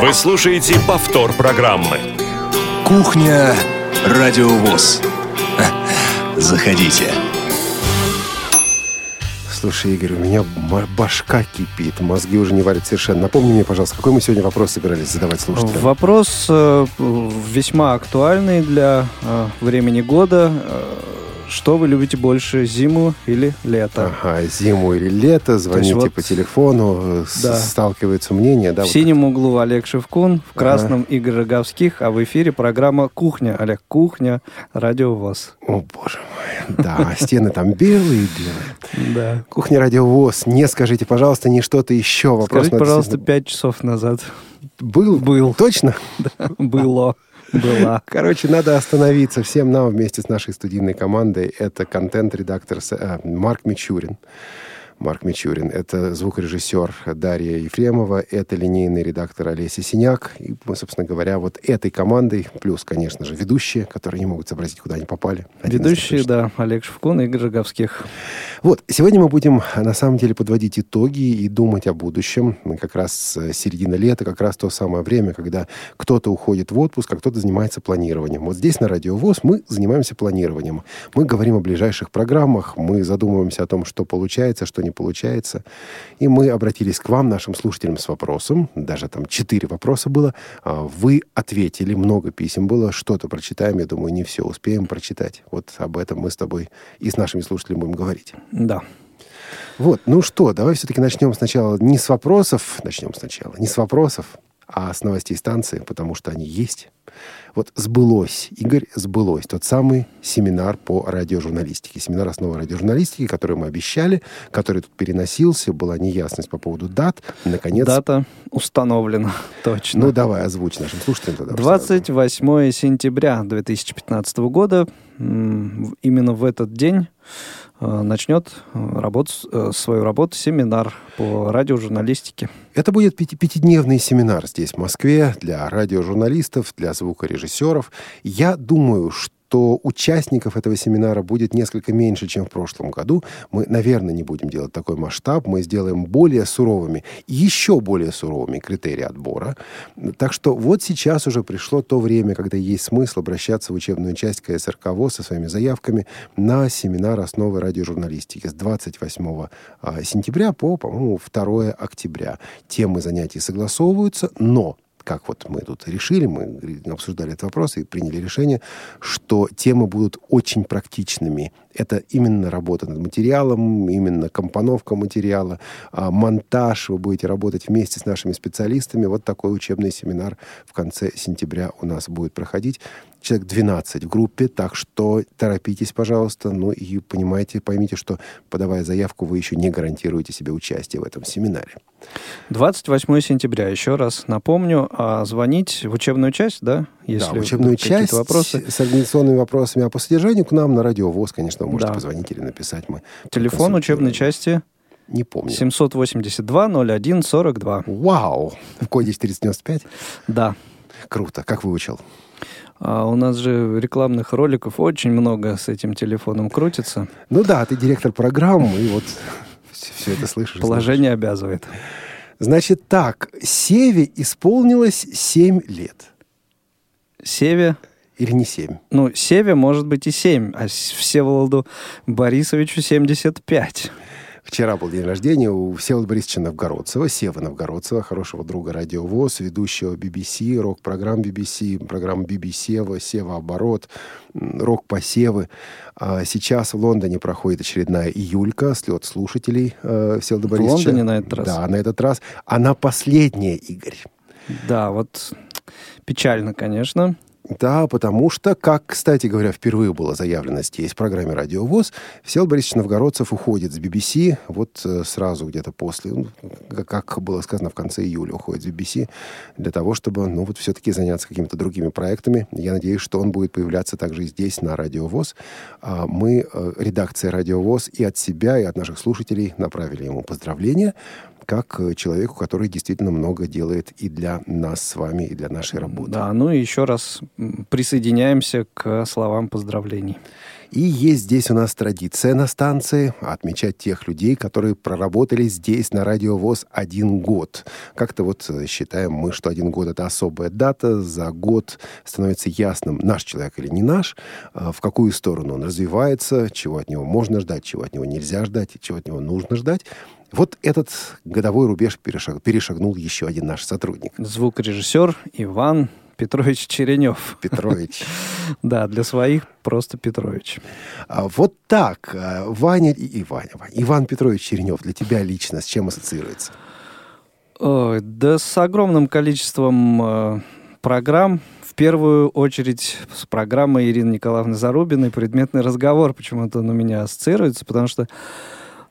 Вы слушаете повтор программы. Кухня Радиовоз. Заходите. Слушай, Игорь, у меня башка кипит, мозги уже не варят совершенно. Напомни мне, пожалуйста, какой мы сегодня вопрос собирались задавать слушателям? Вопрос э, весьма актуальный для э, времени года. Э, что вы любите больше, зиму или лето? Ага, зиму или лето, звоните вот, по телефону, да. сталкиваются мнения. Да, в вот синем это. углу Олег Шевкун, в красном ага. Игорь Роговских, а в эфире программа «Кухня». Олег, «Кухня», радио ВОЗ. О, боже мой. Да, стены там белые-белые. Да. «Кухня», радио ВОЗ. Не скажите, пожалуйста, не что-то еще. Вопрос Скажите, пожалуйста, пять часов назад. Был? Был. Точно? Да, было. Была. Короче, надо остановиться всем нам вместе с нашей студийной командой. Это контент-редактор э, Марк Мичурин. Марк Мичурин. Это звукорежиссер Дарья Ефремова, это линейный редактор Олеся Синяк. И мы, собственно говоря, вот этой командой, плюс, конечно же, ведущие, которые не могут сообразить, куда они попали. Ведущие, да, Олег Шевкун и Игорь Роговских. Вот, сегодня мы будем, на самом деле, подводить итоги и думать о будущем. Как раз середина лета, как раз то самое время, когда кто-то уходит в отпуск, а кто-то занимается планированием. Вот здесь, на Радио ВОЗ, мы занимаемся планированием. Мы говорим о ближайших программах, мы задумываемся о том, что получается, что не получается. И мы обратились к вам, нашим слушателям, с вопросом. Даже там четыре вопроса было. А, вы ответили, много писем было. Что-то прочитаем, я думаю, не все успеем прочитать. Вот об этом мы с тобой и с нашими слушателями будем говорить. Да. Вот, ну что, давай все-таки начнем сначала не с вопросов, начнем сначала, не с вопросов, а с новостей станции, потому что они есть. Вот сбылось, Игорь, сбылось тот самый семинар по радиожурналистике. Семинар основы радиожурналистики, который мы обещали, который тут переносился, была неясность по поводу дат. Наконец... Дата установлена, точно. Ну, давай, озвучь нашим слушателям тогда. 28 сентября 2015 года. Именно в этот день начнет э, работу, э, свою работу семинар по радиожурналистике. Это будет пяти, пятидневный семинар здесь, в Москве, для радиожурналистов, для звукорежиссеров. Я думаю, что что участников этого семинара будет несколько меньше, чем в прошлом году. Мы, наверное, не будем делать такой масштаб. Мы сделаем более суровыми, еще более суровыми критерии отбора. Так что вот сейчас уже пришло то время, когда есть смысл обращаться в учебную часть КСРК ВОЗ со своими заявками на семинар «Основы радиожурналистики» с 28 а, сентября по, по-моему, 2 октября. Темы занятий согласовываются, но как вот мы тут решили, мы обсуждали этот вопрос и приняли решение, что темы будут очень практичными. Это именно работа над материалом, именно компоновка материала, а, монтаж. Вы будете работать вместе с нашими специалистами. Вот такой учебный семинар в конце сентября у нас будет проходить человек 12 в группе, так что торопитесь, пожалуйста. Ну и понимаете, поймите, что подавая заявку, вы еще не гарантируете себе участие в этом семинаре. 28 сентября, еще раз напомню, а звонить в учебную часть, да? Если да, в учебную часть вопросы. с организационными вопросами, а по содержанию к нам на радио ВОЗ, конечно, можете да. позвонить или написать. Мы Телефон учебной части не помню. 782-01-42. Вау! В коде 495? Да. Круто. Как выучил? А у нас же рекламных роликов очень много с этим телефоном крутится. Ну да, ты директор программы, и вот все это слышишь. Положение знаешь. обязывает. Значит так, Севе исполнилось 7 лет. Севе? Или не 7? Ну, Севе может быть и 7, а Всеволоду Борисовичу 75. Вчера был день рождения у Всеволода Борисовича Новгородцева, Сева Новгородцева, хорошего друга радиовоз, ведущего BBC, рок-программ BBC, программ BBC, Сева, Сева Оборот, рок-посевы. А сейчас в Лондоне проходит очередная июлька, слет слушателей э, Всеволода Борисовича. В Лондоне на этот раз? Да, на этот раз. Она последняя, Игорь. Да, вот печально, конечно. Да, потому что, как, кстати говоря, впервые было заявлено здесь в программе «Радио ВОЗ», Всеволод Борисович Новгородцев уходит с BBC, вот э, сразу где-то после, ну, как было сказано, в конце июля уходит с BBC, для того, чтобы, ну, вот все-таки заняться какими-то другими проектами. Я надеюсь, что он будет появляться также здесь, на «Радио ВОЗ». А мы, э, редакция «Радио ВОЗ», и от себя, и от наших слушателей направили ему поздравления. Как э, человеку, который действительно много делает и для нас с вами, и для нашей работы. Да, ну и еще раз присоединяемся к словам поздравлений. И есть здесь у нас традиция на станции отмечать тех людей, которые проработали здесь на радиовоз один год. Как-то вот э, считаем мы, что один год это особая дата, за год становится ясным, наш человек или не наш, а, в какую сторону он развивается, чего от него можно ждать, чего от него нельзя ждать, чего от него нужно ждать. Вот этот годовой рубеж перешаг, перешагнул еще один наш сотрудник. Звукорежиссер Иван Петрович Черенев. Петрович. Да, для своих просто Петрович. А, вот так. А, Ваня и, Ваня, Иван Петрович Черенев для тебя лично с чем ассоциируется? Ой, да с огромным количеством э, программ. В первую очередь с программой Ирины Николаевны Зарубиной «Предметный разговор» почему-то на меня ассоциируется, потому что а,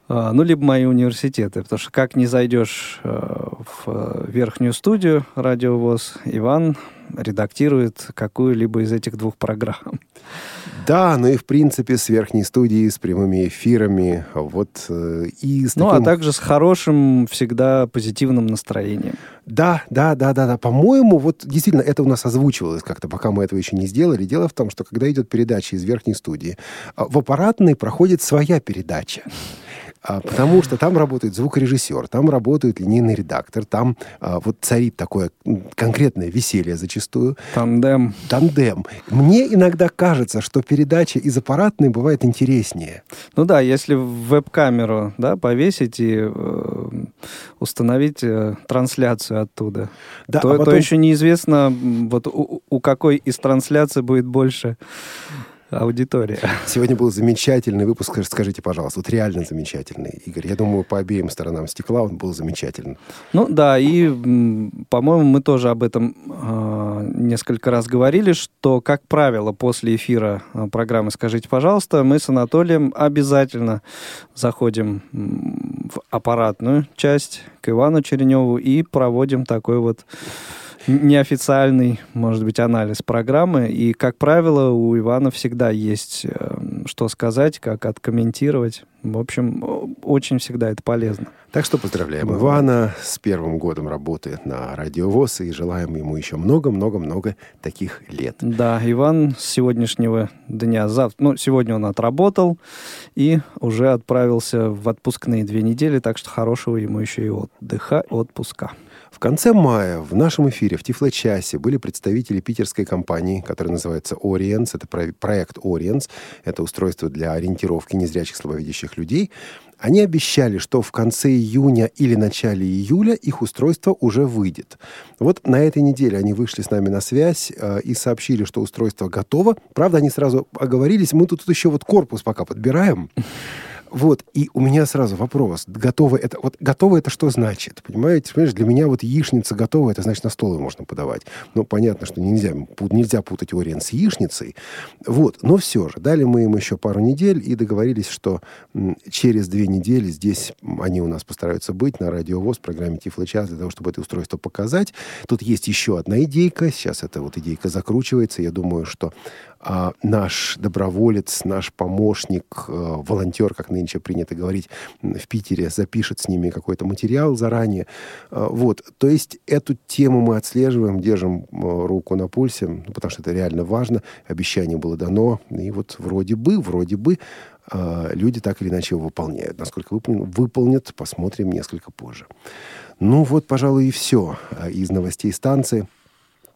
ну, либо мои университеты, потому что как не зайдешь э, в э, верхнюю студию радиовоз, Иван редактирует какую-либо из этих двух программ. Да, ну и в принципе с верхней студии, с прямыми эфирами, вот э, и с Ну, таким... а также с хорошим, всегда позитивным настроением. Да, да, да, да, да. По-моему, вот действительно это у нас озвучивалось как-то, пока мы этого еще не сделали. Дело в том, что когда идет передача из верхней студии, в аппаратной проходит своя передача. А, потому что там работает звукорежиссер, там работает линейный редактор, там а, вот царит такое конкретное веселье зачастую. Тандем. Тандем. Мне иногда кажется, что передача из аппаратной бывает интереснее. Ну да, если веб-камеру да, повесить и э, установить э, трансляцию оттуда, да, то, а потом... то еще неизвестно, вот у, у какой из трансляций будет больше аудитория. Сегодня был замечательный выпуск, скажите, пожалуйста, вот реально замечательный, Игорь. Я думаю, по обеим сторонам стекла он был замечательный. Ну да, и, по-моему, мы тоже об этом э, несколько раз говорили, что, как правило, после эфира а, программы «Скажите, пожалуйста», мы с Анатолием обязательно заходим в аппаратную часть к Ивану Череневу и проводим такой вот неофициальный, может быть, анализ программы. И, как правило, у Ивана всегда есть э, что сказать, как откомментировать. В общем, очень всегда это полезно. Так что поздравляем Бывает. Ивана с первым годом работы на Радиовоз и желаем ему еще много-много-много таких лет. Да, Иван с сегодняшнего дня, завтра, ну, сегодня он отработал и уже отправился в отпускные две недели, так что хорошего ему еще и отдыха, отпуска. В конце мая в нашем эфире в Тифло-часе были представители питерской компании, которая называется Orients. Это проект Orients. Это устройство для ориентировки незрячих слабовидящих людей. Они обещали, что в конце июня или начале июля их устройство уже выйдет. Вот на этой неделе они вышли с нами на связь э, и сообщили, что устройство готово. Правда, они сразу оговорились, мы тут еще вот корпус пока подбираем. Вот, и у меня сразу вопрос. Готово это, вот готово это что значит? Понимаете, понимаешь, для меня вот яичница готова, это значит на стол ее можно подавать. Ну, понятно, что нельзя, нельзя путать Ориен с яичницей. Вот, но все же, дали мы им еще пару недель и договорились, что через две недели здесь они у нас постараются быть на радиовоз программе Тифло час для того, чтобы это устройство показать. Тут есть еще одна идейка. Сейчас эта вот идейка закручивается. Я думаю, что а, наш доброволец, наш помощник, а, волонтер, как нынче принято говорить в Питере, запишет с ними какой-то материал заранее. А, вот. То есть эту тему мы отслеживаем, держим а, руку на пульсе, потому что это реально важно. Обещание было дано, и вот вроде бы, вроде бы а, люди так или иначе его выполняют. Насколько выполнят, выполнят, посмотрим несколько позже. Ну вот, пожалуй, и все из новостей станции.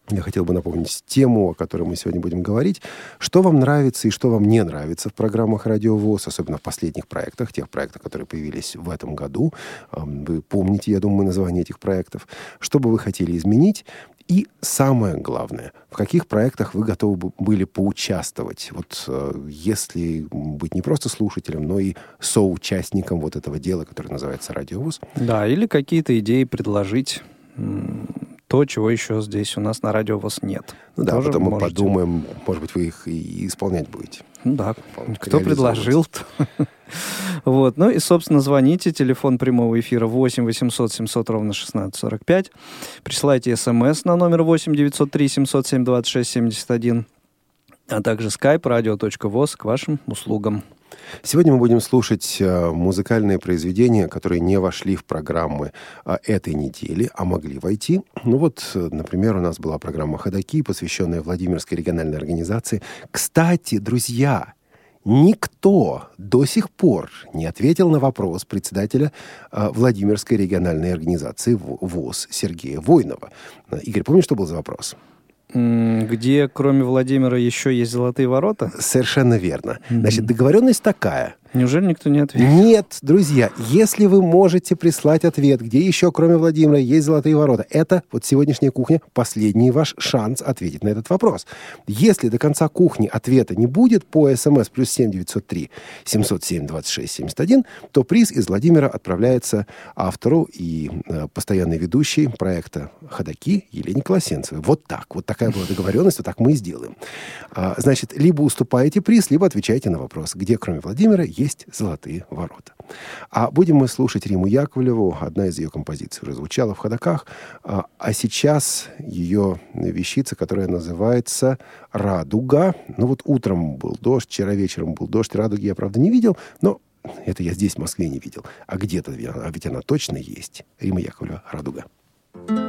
Я хотел бы напомнить тему, о которой мы сегодня будем говорить. Что вам нравится и что вам не нравится в программах «Радио ВОЗ», особенно в последних проектах, тех проектах, которые появились в этом году. Вы помните, я думаю, название этих проектов. Что бы вы хотели изменить? И самое главное, в каких проектах вы готовы были поучаствовать? Вот э, если быть не просто слушателем, но и соучастником вот этого дела, которое называется «Радиовоз». Да, или какие-то идеи предложить то, чего еще здесь у нас на радио вас нет. Ну да, Тоже потом мы можете... подумаем, может быть, вы их и исполнять будете. Ну да, кто предложил. Вот, ну и, собственно, звоните, телефон прямого эфира 8 800 700 ровно 1645. Присылайте смс на номер 8 903 707 26 71, а также skype radio.voz к вашим услугам. Сегодня мы будем слушать э, музыкальные произведения, которые не вошли в программы э, этой недели, а могли войти. Ну вот, э, например, у нас была программа «Ходоки», посвященная Владимирской региональной организации. Кстати, друзья, Никто до сих пор не ответил на вопрос председателя Владимирской региональной организации ВОЗ Сергея Войнова. Игорь, помнишь, что был за вопрос? Где, кроме Владимира, еще есть золотые ворота? Совершенно верно. Значит, договоренность такая. Неужели никто не ответил? Нет, друзья, если вы можете прислать ответ, где еще, кроме Владимира, есть золотые ворота, это вот сегодняшняя кухня, последний ваш шанс ответить на этот вопрос. Если до конца кухни ответа не будет по смс плюс 7 903 707 26 71, то приз из Владимира отправляется автору и э, постоянной ведущей проекта «Ходоки» Елене Колосенцевой. Вот так. Вот такая была договоренность, вот так мы и сделаем. А, значит, либо уступаете приз, либо отвечаете на вопрос, где, кроме Владимира, есть золотые ворота. А будем мы слушать Риму Яковлеву. Одна из ее композиций уже звучала в ходоках. А, а сейчас ее вещица, которая называется «Радуга». Ну вот утром был дождь, вчера вечером был дождь. Радуги я, правда, не видел, но это я здесь, в Москве, не видел. А где-то, а ведь она точно есть. Рима Яковлева «Радуга». thank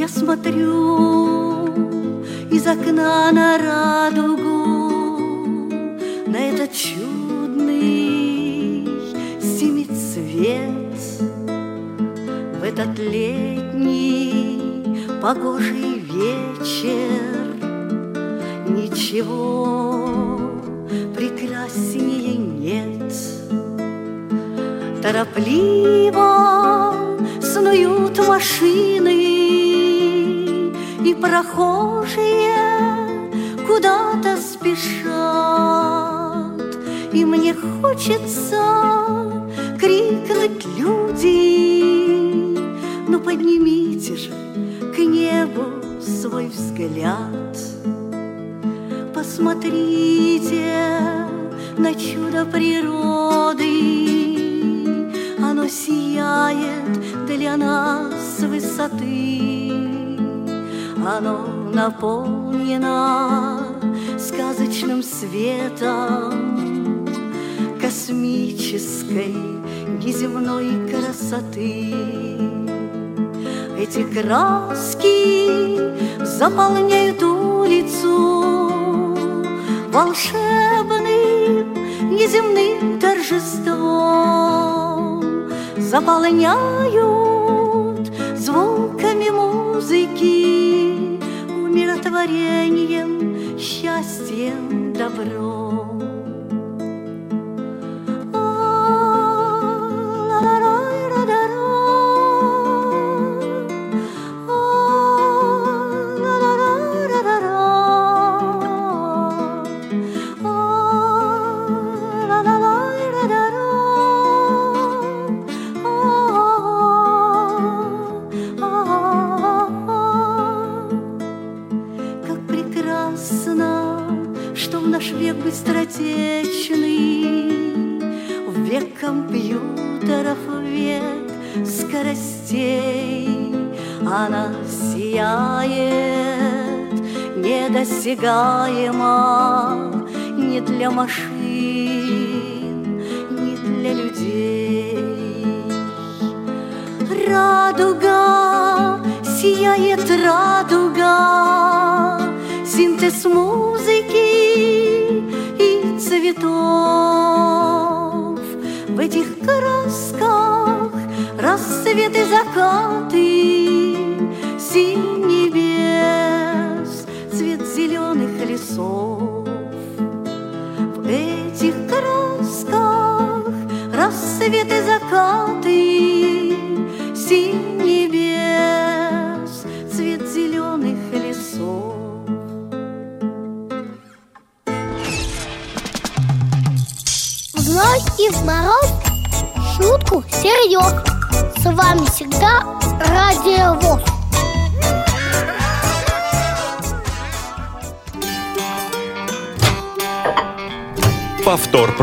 you смотрю из окна на радугу, на этот чудный семицвет, в этот летний погожий вечер ничего прекраснее нет. Торопливо снуют машины, прохожие куда-то спешат, и мне хочется крикнуть люди, ну поднимите же к небу свой взгляд, посмотрите на чудо природы, оно сияет для нас с высоты оно наполнено сказочным светом космической неземной красоты. Эти краски заполняют улицу волшебным неземным торжеством, заполняют умиротворением, счастьем, добром.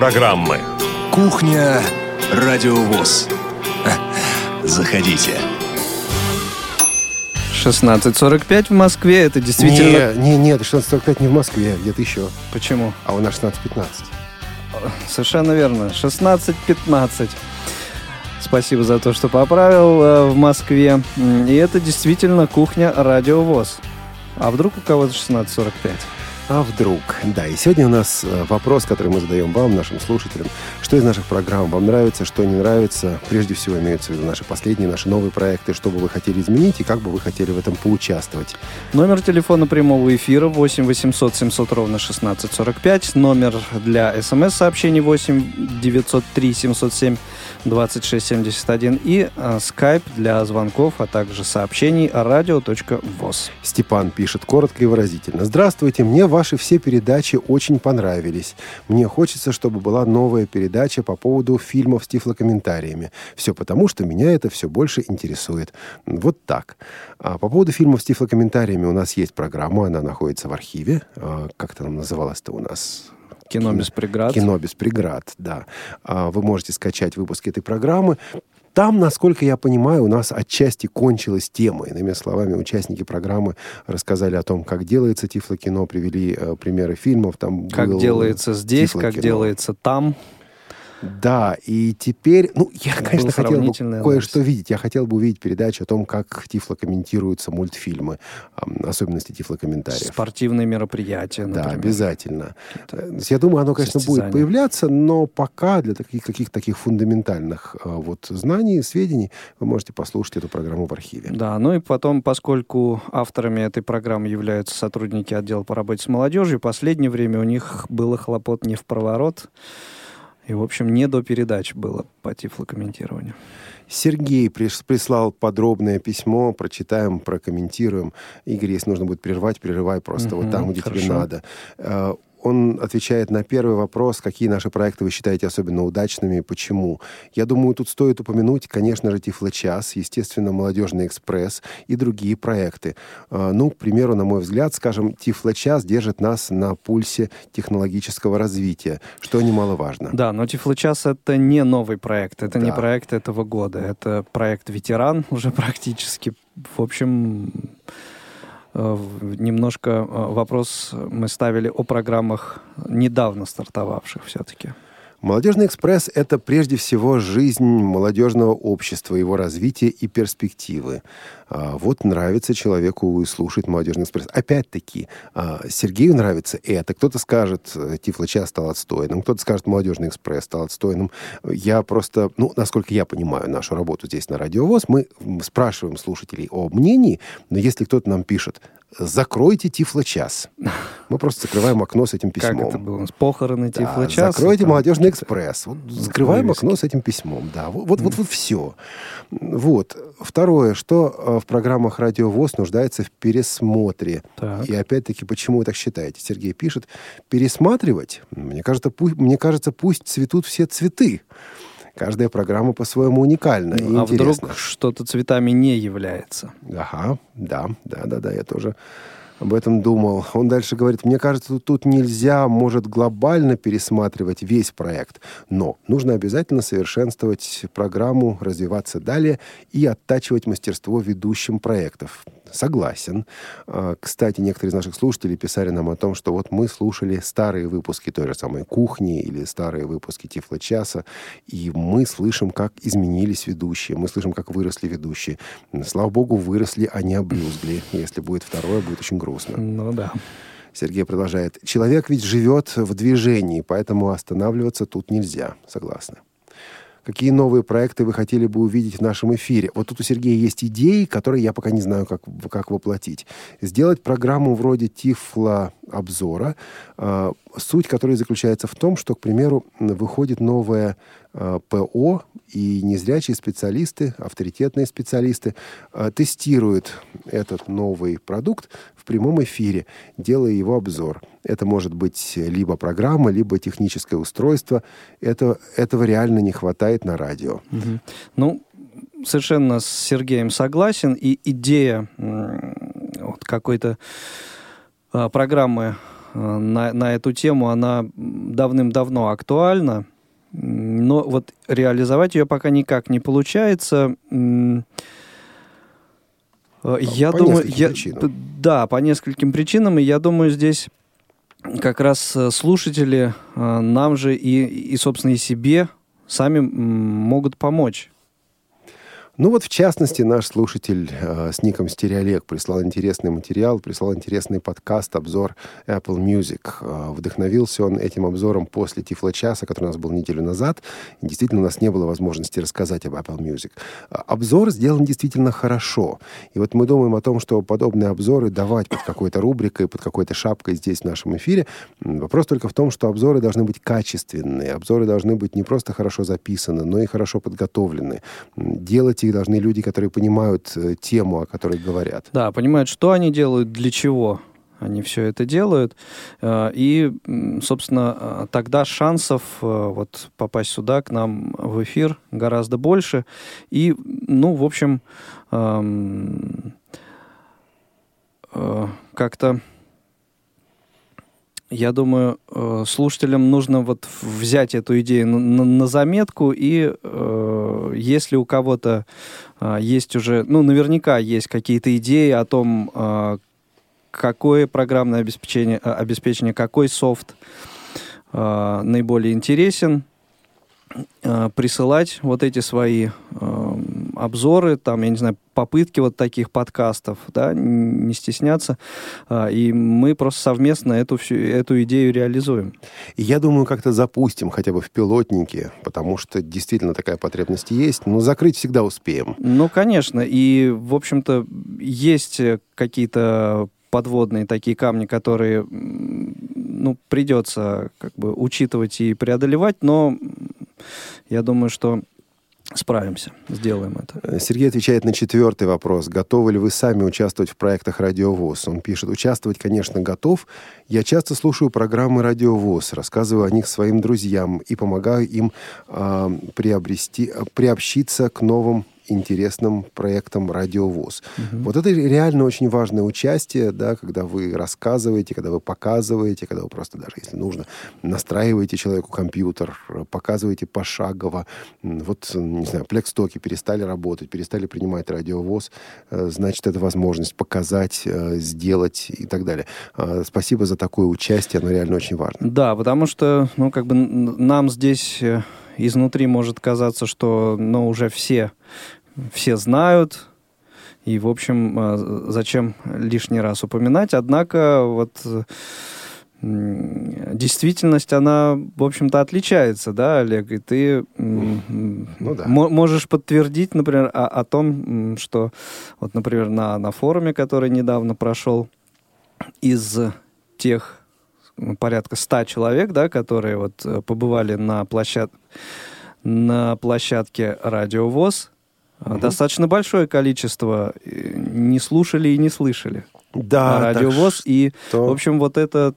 Программы. Кухня Радиовоз. Заходите. 16.45 в Москве. Это действительно... Не, не, нет, 16.45 не в Москве, где-то еще. Почему? А у нас 16.15. Совершенно верно. 16.15. Спасибо за то, что поправил э, в Москве. И это действительно кухня Радио ВОЗ. А вдруг у кого-то 16.45? А вдруг? Да, и сегодня у нас э, вопрос, который мы задаем вам, нашим слушателям. Что из наших программ вам нравится, что не нравится? Прежде всего имеются в виду наши последние, наши новые проекты, что бы вы хотели изменить и как бы вы хотели в этом поучаствовать. Номер телефона прямого эфира 8 800 700 ровно 1645. Номер для смс-сообщений 8 903 707 2671. И э, скайп для звонков, а также сообщений радио.воз. Степан пишет коротко и выразительно. Здравствуйте, мне ваши все передачи очень понравились. Мне хочется, чтобы была новая передача по поводу фильмов с тифлокомментариями. Все потому, что меня это все больше интересует. Вот так. А по поводу фильмов с тифлокомментариями у нас есть программа, она находится в архиве. А, Как это называлось-то у нас? Кино без преград. Кино без преград, да. А, Вы можете скачать выпуски этой программы. Там, насколько я понимаю, у нас отчасти кончилась тема. Иными словами, участники программы рассказали о том, как делается тифлокино, привели э, примеры фильмов. Там Как был делается здесь, как тифлокино. делается там. Да, и теперь, ну, я, Это конечно, хотел бы кое-что видеть. Я хотел бы увидеть передачу о том, как тифлокомментируются мультфильмы, ам, особенности тифлокомментариев. Спортивные мероприятия, Да, например. обязательно. Э, Я думаю, оно, конечно, будет состязания. появляться, но пока для таких каких таких фундаментальных э, вот знаний, сведений вы можете послушать эту программу в архиве. Да, ну и потом, поскольку авторами этой программы являются сотрудники отдела по работе с молодежью, в последнее время у них было хлопот не в проворот. И, в общем, не до передач было по тифлокомментированию. Сергей приш- прислал подробное письмо, прочитаем, прокомментируем. Игорь, если нужно будет прервать, прерывай просто Мгм, вот там, где тебе хорошо. надо. Он отвечает на первый вопрос, какие наши проекты вы считаете особенно удачными и почему. Я думаю, тут стоит упомянуть, конечно же, Тифлочас, естественно, Молодежный экспресс и другие проекты. Э, Ну, к примеру, на мой взгляд, скажем, Тифлочас держит нас на пульсе технологического развития, что немаловажно. Да, но Тифлочас — это не новый проект, это не Да. проект этого года, это проект «Ветеран» уже практически. В общем, немножко э, вопрос мы ставили о программах недавно стартовавших все-таки. Молодежный экспресс – это прежде всего жизнь молодежного общества, его развитие и перспективы. А, Вот нравится человеку слушать молодежный экспресс. Опять-таки, а, Сергею нравится это. Кто-то скажет, э, Тифло-час стал отстойным, кто-то скажет, молодежный экспресс стал отстойным. Я просто, ну, насколько я понимаю нашу работу здесь на Радиовоз, мы спрашиваем слушателей о мнении, но если кто-то нам пишет, закройте Тифло-час, мы просто закрываем окно с этим письмом. Как это было? нас? Похороны Да, Тифлочаса? закройте там молодежный экспресс. Вот закрываем вывески. окно с этим письмом. Да, вот, вот, вот, вот все. Вот. Второе, что э, в программах Радио ВОЗ нуждается в пересмотре. Так. И опять-таки, почему вы так считаете? Сергей пишет, пересматривать, мне кажется, пусть, мне кажется, пусть цветут все цветы. Каждая программа по-своему уникальна и А интересна. вдруг что-то цветами не является? Ага, да, да, да, да, я тоже об этом думал. Он дальше говорит, мне кажется, тут, тут нельзя, может, глобально пересматривать весь проект, но нужно обязательно совершенствовать программу, развиваться далее и оттачивать мастерство ведущим проектов. Согласен. А, Кстати, некоторые из наших слушателей писали нам о том, что вот мы слушали старые выпуски той же самой «Кухни» или старые выпуски «Тифло-часа», и мы слышим, как изменились ведущие, мы слышим, как выросли ведущие. Слава богу, выросли, а не обрюзгли. Если будет второе, будет очень грустно. Ну да. Сергей продолжает. Человек ведь живет в движении, поэтому останавливаться тут нельзя. Согласны. Какие новые проекты вы хотели бы увидеть в нашем эфире? Вот тут у Сергея есть идеи, которые я пока не знаю, как, как воплотить. Сделать программу вроде Тифла-обзора, э, суть которой заключается в том, что, к примеру, выходит новое э, ПО, и незрячие специалисты, авторитетные специалисты э, тестируют этот новый продукт в прямом эфире, делая его обзор. Это может быть либо программа, либо техническое устройство. Это, этого реально не хватает на радио. Мгм. Ну, совершенно с Сергеем согласен. И идея вот какой-то а, программы а, на, на эту тему, она давным-давно актуальна. Но вот реализовать ее пока никак не получается. Э, Я по думаю, я, причинам. да, по нескольким причинам, и я думаю, здесь как раз э, слушатели э, нам же и, и, собственно, и себе сами могут помочь. Ну вот, в частности, наш слушатель э, с ником Стереолег прислал интересный материал, прислал интересный подкаст, обзор Apple Music. Э, вдохновился он этим обзором после Тифло-часа, который у нас был неделю назад. И действительно, у нас не было возможности рассказать об Apple Music. А, Обзор сделан действительно хорошо. И вот мы думаем о том, что подобные обзоры давать под какой-то рубрикой, под какой-то шапкой здесь в нашем эфире. Вопрос только в том, что обзоры должны быть качественные. Обзоры должны быть не просто хорошо записаны, но и хорошо подготовлены. Делать их должны люди, которые понимают э, тему, о которой говорят. Да, понимают, что они делают, для чего они все это делают. Э, И, собственно, э, тогда шансов э, вот попасть сюда, к нам в эфир, гораздо больше. И, ну, в общем, как-то я думаю, э, слушателям нужно вот взять эту идею на, на- заметку, и э, если у кого-то э, есть уже, ну, наверняка есть какие-то идеи о том, э, какое программное обеспечение, э, обеспечение какой софт э, наиболее интересен, присылать вот эти свои э, обзоры, там, я не знаю, попытки вот таких подкастов, да, не стесняться, А, и мы просто совместно эту, всю, эту идею реализуем. Я думаю, как-то запустим хотя бы в пилотнике, потому что действительно такая потребность есть. Но закрыть всегда успеем. Ну, конечно, и, в общем-то, есть э, какие-то подводные такие камни, которые, ну, придется как бы учитывать и преодолевать, но я думаю, что справимся, сделаем это. Э, Сергей отвечает на четвертый вопрос. Готовы ли вы сами участвовать в проектах «Радиовоз»? Он пишет, участвовать, конечно, готов. Я часто слушаю программы «Радиовоз», рассказываю о них своим друзьям и помогаю им а, приобрести, приобщиться к новым интересным проектам «Радиовоз». Вот это реально очень важное участие, да, когда вы рассказываете, когда вы показываете, когда вы просто даже, если нужно, настраиваете человеку компьютер, показываете пошагово. Вот, не знаю, плекстоки перестали работать, перестали принимать радиовоз, э, значит, это возможность показать, э, сделать и так далее. А, Спасибо за такое участие, оно реально очень важно. Да, потому что, ну, как бы нам здесь э, изнутри может казаться, что, ну, уже все, все знают, и, в общем, э, зачем лишний раз упоминать. Однако, вот, действительность, она, в общем-то, отличается, да, Олег? И ты Ну да. мо- можешь подтвердить, например, о, о том, что, вот, например, на, на форуме, который недавно прошел, из тех порядка 100 человек, да, которые вот э, побывали на, площад... на площадке Радиовоз, э, достаточно большое количество э, не слушали и не слышали Да, Радиовоз. И, что- в общем, вот эта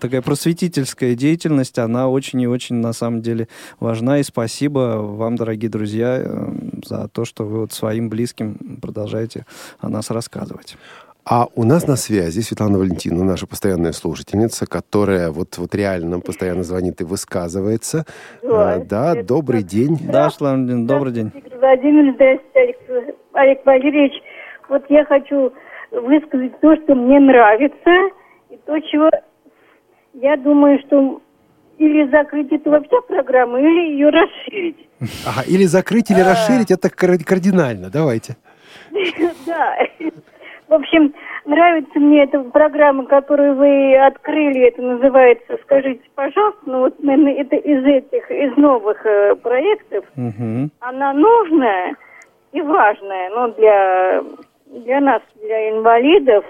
такая просветительская деятельность, она очень и очень на самом деле важна. И спасибо вам, дорогие друзья, э, за то, что вы вот своим близким продолжаете о нас рассказывать. А у нас на связи Светлана Валентиновна, наша постоянная слушательница, которая вот, вот реально нам постоянно звонит и высказывается. А, да, добрый день. Да, Светлана, добрый день. Игорь Владимирович, здравствуйте, Олег, Олег Валерьевич. Вот я хочу высказать то, что мне нравится, и то, чего я думаю, что или закрыть эту вообще программу, или ее расширить. Ага, или закрыть, или расширить, это кар- кардинально. Давайте. Да. В общем, нравится мне эта программа, которую вы открыли, это называется «Скажите, пожалуйста». Ну вот, наверное, это из этих, из новых э, проектов. Мгм. она нужная и важная, ну, для, для нас, для инвалидов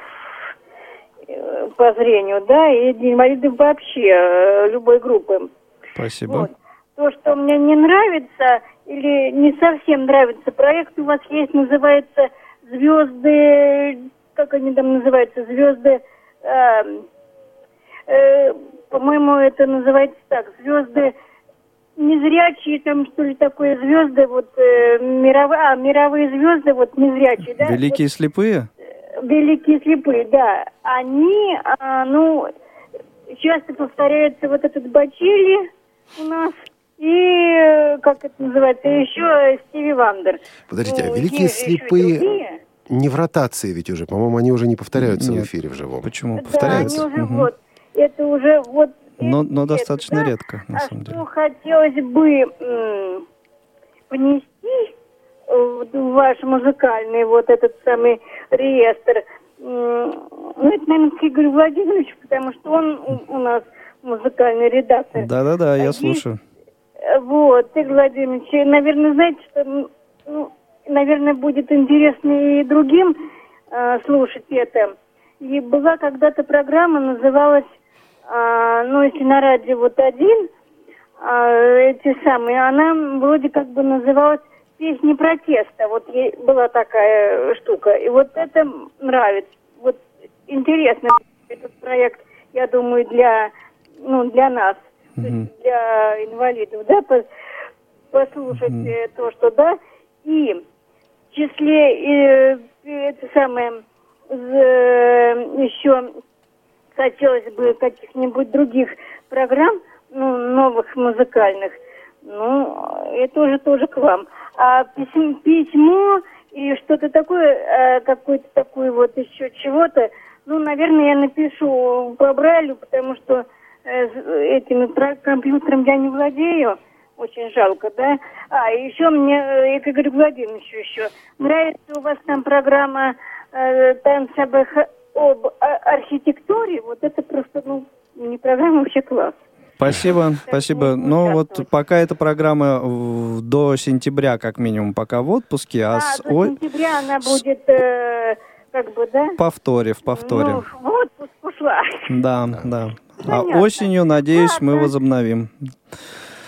э, по зрению, да, и для инвалидов вообще, э, любой группы. Спасибо. Вот. То, что мне не нравится или не совсем нравится проект, у вас есть, называется «Звезды», как они там называются, «Звезды», эм, э, по-моему, это называется так, «Звезды», незрячие там что ли такое звезды вот э, мировые а мировые звезды вот незрячие да? Великие слепые? Вот, великие слепые да. Они а, ну часто повторяется вот этот Бачили у нас и как это называется еще Стиви Вандер Подождите, а Ну, великие слепые-. Не в ротации ведь уже. По-моему, они уже не повторяются Нет. в эфире в живом. Почему? Да, Повторяются? они уже Мгм. вот. Это уже вот... Но, это, но достаточно да? редко, на а самом что деле. хотелось бы внести э, в ваш музыкальный вот этот самый реестр, ну, это, наверное, к Игорю Владимировичу, потому что он у, у нас музыкальный редактор. Да-да-да, А я есть- слушаю. Вот, Игорь Владимирович, э, наверное, знаете, что, ну, наверное, будет интересно и другим э, слушать это. И была когда-то программа, называлась, а, ну, если на радио вот один, а, эти самые, она вроде как бы называлась «Песни протеста». Вот была такая штука. И вот это нравится. Вот интересно этот проект, я думаю, для, ну, для нас, Мгм. для инвалидов, да, по- послушать э, то, что да. И в числе э, это самое з- еще хотелось бы каких-нибудь других программ, ну, новых музыкальных. Ну, это уже тоже к вам. А письмо, письмо и что-то такое, э, какое-то такое вот еще чего-то, ну, наверное, я напишу по Брайлю, потому что э, этим про- компьютером я не владею. Очень жалко, да? А, еще мне, э, и к Игорю Владимировичу еще, нравится у вас там программа э, «Танцы об, об а- архитектуре». Вот это просто, ну, не программа, вообще класс. Спасибо, спасибо. можно Ну вот пока эта программа в- до сентября, как минимум, пока в отпуске, а, А, с до о- сентября она будет, э, как бы, да? повторе, в повторе. Ну, в отпуск ушла. Да, да. А осенью, надеюсь, мы Ладно. возобновим.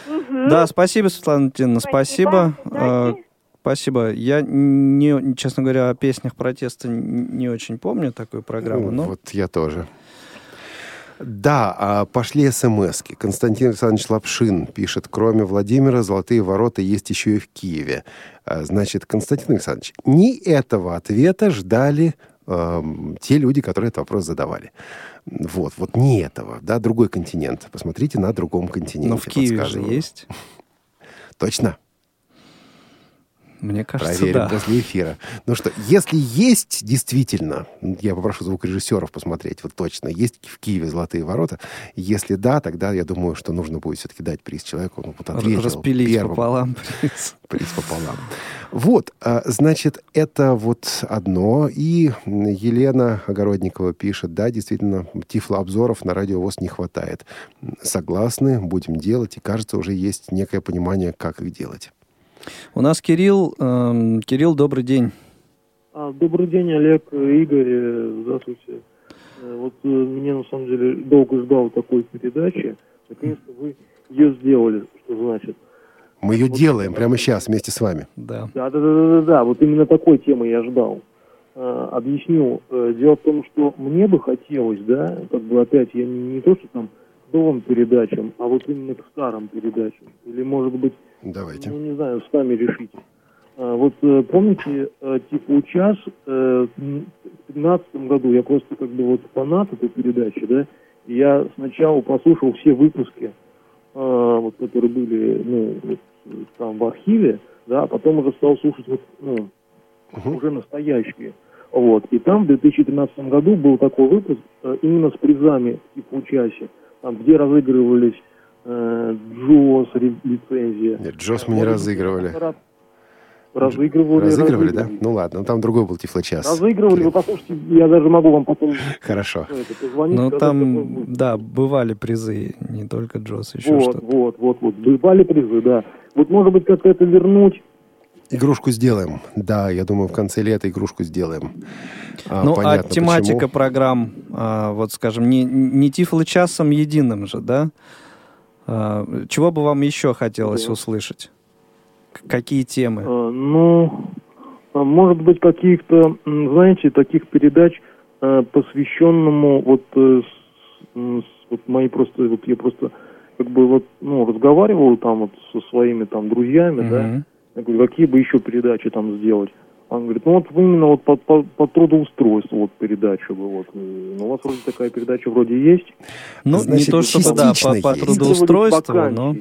Мгм. Да, спасибо, Светлана Валентиновна, спасибо. Спасибо, Э, удачи. Спасибо. Я, не, честно говоря, о песнях протеста не очень помню такую программу, Ну, но Вот я тоже. Да, а пошли смс -ки. Константин Александрович Лапшин пишет, кроме Владимира, «Золотые ворота» есть еще и в Киеве. А, Значит, Константин Александрович, не этого ответа ждали эм, те люди, которые этот вопрос задавали. Вот, вот не этого, да, другой континент. Посмотрите на другом континенте. но в Киеве же есть. Точно? Мне кажется, Проверим да. после эфира. Ну что, если есть действительно, я попрошу звукорежиссеров посмотреть, вот точно, есть в Киеве золотые ворота, если да, тогда я думаю, что нужно будет все-таки дать приз человеку, он вот ответил Распилить первым. пополам. Приз пополам. Вот, а, значит, это вот одно. И Елена Огородникова пишет, да, действительно, тифлообзоров на радиовоз не хватает. Согласны, будем делать, и кажется, уже есть некое понимание, как их делать. У нас Кирилл. эм, Кирилл, добрый день. А, добрый день, Олег, Игорь, э, здравствуйте. Э, Вот э, мне на самом деле долго ждал такой передачи. Наконец-то вы ее сделали, что значит. Мы ее Вот делаем прямо сейчас вместе с вами. Да. Да, да, да, да, да, да, вот именно такой темы я ждал. Э, Объясню. Дело в том, что мне бы хотелось, да, как бы опять я не, не то, что там новым передачам, а вот именно к старым передачам. Или, может быть, Давайте. Ну, не знаю, сами решите. А, вот э, помните, э, типа «Учас» э, в 2015 году, я просто как бы вот фанат этой передачи, да, и я сначала послушал все выпуски, э, вот, которые были, ну, вот, там в архиве, да, а потом уже стал слушать вот, ну, Мгм. уже настоящие. Вот. И там в 2013 году был такой выпуск э, именно с призами типа участия, там, где разыгрывались э, Джос, лицензия. Нет, Джос мы не разыгрывали. раз- Разыгрывали. Разыгрывали, да? Ну ладно, ну там другой был тифлочас. Разыгрывали, вы послушайте, я даже могу вам потом Хорошо. ну. Ну, там, да, бывали призы, не только Джос, еще Вот, что-то. вот, вот, вот. Бывали призы, да. Вот, может быть, как-то это вернуть. Игрушку сделаем. Да, я думаю, в конце лета игрушку сделаем. А, ну, понятно, а тематика почему. программ, а, вот скажем, не, не тифло-часом единым же, да? А, чего бы вам еще хотелось Да. услышать? Какие темы? Э, ну, а, может быть, каких-то, знаете, таких передач, посвященному вот, э, вот мои просто, вот я просто как бы вот, ну, разговаривал там вот со своими там друзьями, да, Мгм. Я говорю, какие бы еще передачи там сделать? Он говорит, ну вот именно вот по, по, по трудоустройству вот передачу бы вот. э, Ну, у вас вроде такая передача вроде есть. Ну, Значит, не то чтобы, да, по, по трудоустройству, но...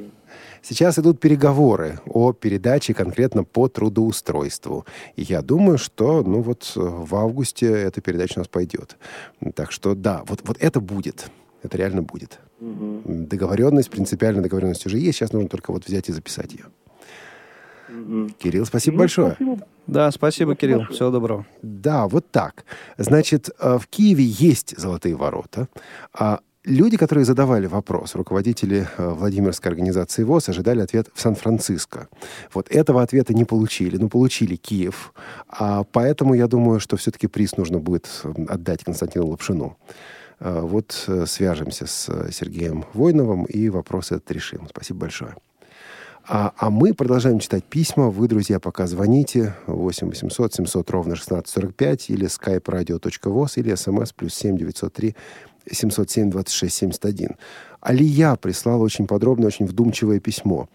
Сейчас идут переговоры о передаче конкретно по трудоустройству. И я думаю, что ну вот в августе эта передача у нас пойдет. Так что да, вот, вот это будет. Это реально будет. Мгм. Договоренность, принципиальная договоренность уже есть. Сейчас нужно только вот взять и записать ее. Кирилл, спасибо Ну, большое. спасибо. Да, спасибо, Кирилл. Всего доброго. Да, вот так. Значит, э, в Киеве есть золотые ворота. А люди, которые задавали вопрос, руководители э, Владимирской организации ВОЗ, ожидали ответ в Сан-Франциско. Вот этого ответа не получили, но получили Киев. А поэтому я думаю, что все-таки приз нужно будет отдать Константину Лапшину. Э, Вот свяжемся с Сергеем Войновым и вопрос этот решим. Спасибо большое. А, а мы продолжаем читать письма. Вы, друзья, пока звоните 8 800 700 ровно 1645 или skype-radio.voz или смс плюс 7 903 707 26 71. Алия прислала очень подробное, очень вдумчивое письмо.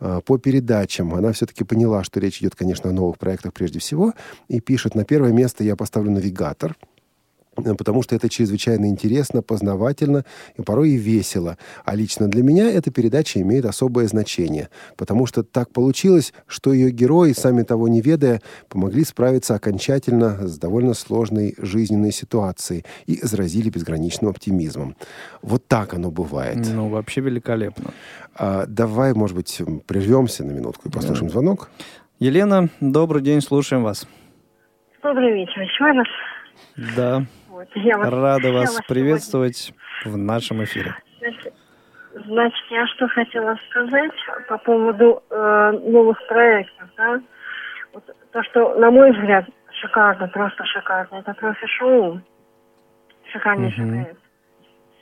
А, По передачам она все-таки поняла, что речь идет, конечно, о новых проектах прежде всего, и пишет, на первое место я поставлю навигатор, потому что это чрезвычайно интересно, познавательно и порой и весело. А лично для меня эта передача имеет особое значение, потому что так получилось, что ее герои, сами того не ведая, помогли справиться окончательно с довольно сложной жизненной ситуацией и заразили безграничным оптимизмом. Вот так оно бывает. Ну, вообще великолепно. А, давай, может быть, прервемся на минутку и послушаем звонок. Елена, добрый день, слушаем вас. Добрый вечер еще раз. Да, Вот, я вот- рада вас сегодня- приветствовать в нашем эфире. Значит, значит, я что хотела сказать по поводу э, новых проектов, да? Вот то, что, на мой взгляд, шикарно, просто шикарно, это профи-шоу. Шикарнейший Мгм. проект.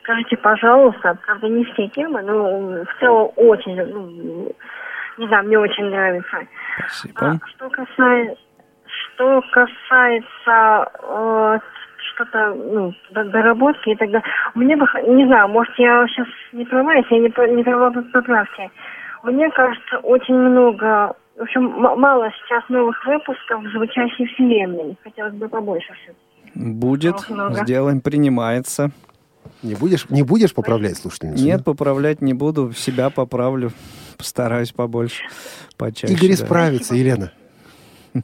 Скажите, пожалуйста, правда, не все темы, но в целом очень, ну, не знаю, мне очень нравится. А Спасибо. что касается, что касается э, что-то, ну, до- доработки и так далее, мне бы, не знаю, может, я сейчас не права, если я не, не права, поправьте. Мне кажется, очень много, в общем, м- мало сейчас новых выпусков звучащей вселенной. Хотелось бы побольше все. Будет, много. сделаем, принимается. Не будешь, не будешь поправлять слушательницу? Нет, поправлять не буду, себя поправлю. Постараюсь побольше, почаще. Игорь да. исправится, Елена.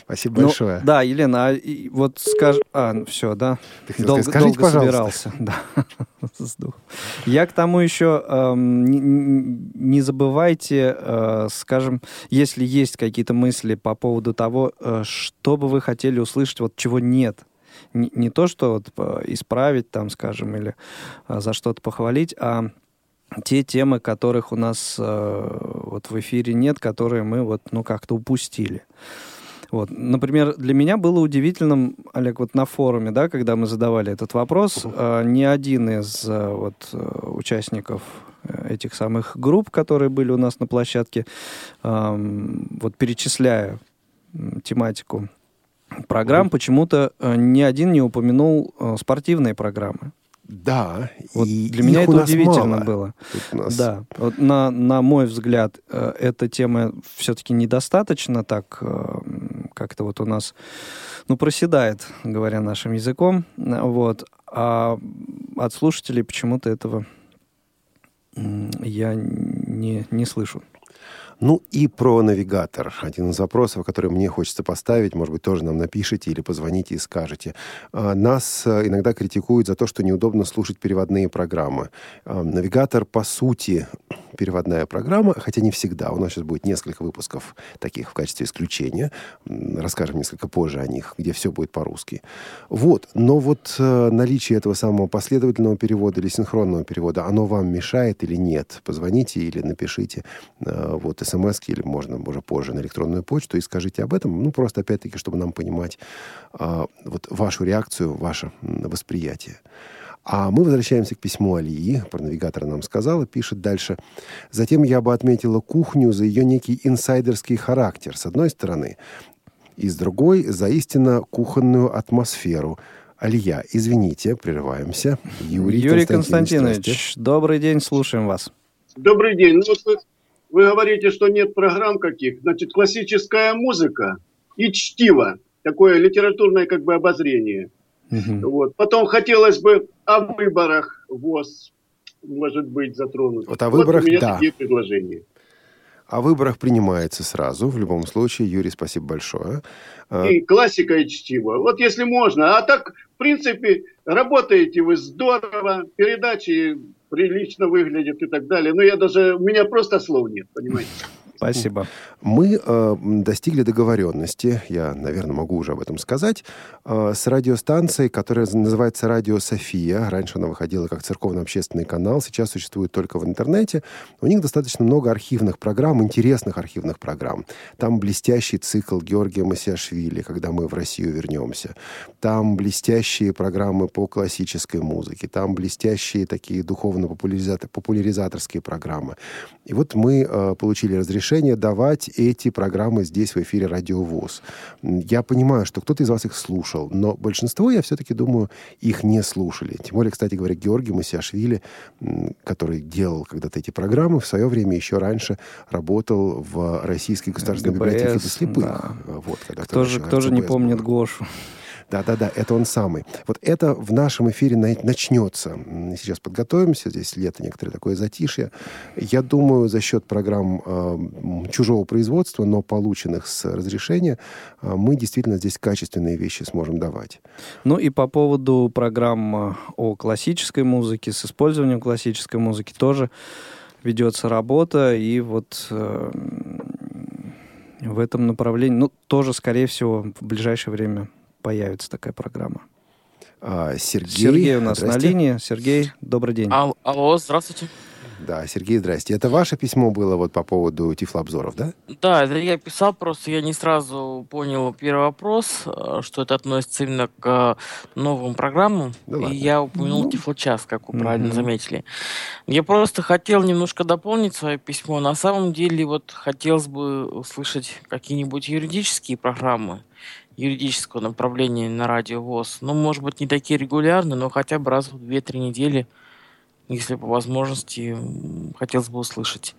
Спасибо Ну, большое. да, Елена, а и вот скажи... А, все, да. Ты хотел Долго, сказать, скажите, долго пожалуйста. собирался. Да. Я к тому еще эм, не, не забывайте, э, скажем, если есть какие-то мысли по поводу того, э, что бы вы хотели услышать, вот чего нет. Не, не то, что вот э, исправить там, скажем, или э, за что-то похвалить, а те темы, которых у нас э, вот в эфире нет, которые мы вот ну как-то упустили. Вот. Например, для меня было удивительным, Олег, вот на форуме, да, когда мы задавали этот вопрос, э, ни один из э, вот, э, участников э, этих самых групп, которые были у нас на площадке, эм, вот перечисляя тематику программ, почему-то э, ни один не упомянул э, спортивные программы. Да. Вот и для меня это удивительно мало. было. Нас- Да, вот на, на мой взгляд, э, эта тема все-таки недостаточно так э, как-то вот у нас, ну, проседает, говоря нашим языком, вот, а от слушателей почему-то этого я не, не слышу. Ну и про навигатор. Один из вопросов, который мне хочется поставить, может быть, тоже нам напишите или позвоните и скажете. А, Нас а, иногда критикуют за то, что неудобно слушать переводные программы. А, Навигатор, по сути, переводная программа, хотя не всегда. У нас сейчас будет несколько выпусков таких в качестве исключения. Расскажем несколько позже о них, где все будет по-русски. Вот. Но вот э, наличие этого самого последовательного перевода или синхронного перевода, оно вам мешает или нет? Позвоните или напишите э, вот смс или можно уже позже на электронную почту и скажите об этом. Ну, просто опять-таки, чтобы нам понимать э, вот вашу реакцию, ваше восприятие. А мы возвращаемся к письму Алии. Про навигатора нам сказала, пишет дальше. Затем я бы отметила кухню за ее некий инсайдерский характер, с одной стороны, и с другой за истинно кухонную атмосферу. Алия, извините, прерываемся. Юрий, Юрий Константинович, Константинович, добрый день, слушаем вас. Добрый день. Ну, вот вы, вы говорите, что нет программ каких. Значит, классическая музыка и чтиво. Такое литературное как бы обозрение. Мгм. Вот. Потом хотелось бы о выборах ВОЗ. может быть затронуто. Вот о выборах, вот у меня да. такие предложения. О выборах принимается сразу, в любом случае. Юрий, спасибо большое. А, И классика и чтиво. Вот если можно. А так, в принципе, работаете вы здорово, передачи прилично выглядят и так далее. Но я даже, у меня просто слов нет, понимаете? Спасибо. Мы э, достигли договоренности, я, наверное, могу уже об этом сказать, э, с радиостанцией, которая называется «Радио София». Раньше она выходила как церковно-общественный канал, сейчас существует только в интернете. У них достаточно много архивных программ, интересных архивных программ. Там блестящий цикл Георгия Масиашвили, когда мы в Россию вернемся. Там блестящие программы по классической музыке. Там блестящие такие духовно-популяризаторские программы. И вот мы э, получили разрешение давать эти программы здесь, в эфире Радио ВОЗ. Я понимаю, что кто-то из вас их слушал, но большинство, я все-таки думаю, их не слушали. Тем более, кстати говоря, Георгий Масиашвили, который делал когда-то эти программы, в свое время еще раньше работал в Российской государственной ГБС, библиотеке для слепых. да. Вот, когда Кто же, кто же не помнит был. Гошу? Да-да-да, это он самый. Вот это в нашем эфире на- начнется. Сейчас подготовимся, здесь лето некоторое такое затишье. Я думаю, за счет программ э, чужого производства, но полученных с разрешения, э, мы действительно здесь качественные вещи сможем давать. Ну и по поводу программ э, о классической музыке, с использованием классической музыки тоже ведется работа, и вот э, в этом направлении, ну, тоже, скорее всего, в ближайшее время появится такая программа. А, Сергей, Сергей у нас на здрасте. линии. Сергей, добрый день. Ал- алло, здравствуйте. Да, Сергей, здрасте. Это ваше письмо было вот по поводу тифлообзоров, да? Да, это я писал, просто я не сразу понял первый вопрос, э, что это относится именно к э, новым программам. Да ладно. и я упомянул Тифлочас, как вы правильно Мгм. заметили. Я просто хотел немножко дополнить свое письмо. На самом деле, вот хотелось бы услышать какие-нибудь юридические программы юридического направления на радио ВОЗ. Ну, может быть, не такие регулярные, но хотя бы раз в 2-3 недели, если по возможности, хотелось бы услышать.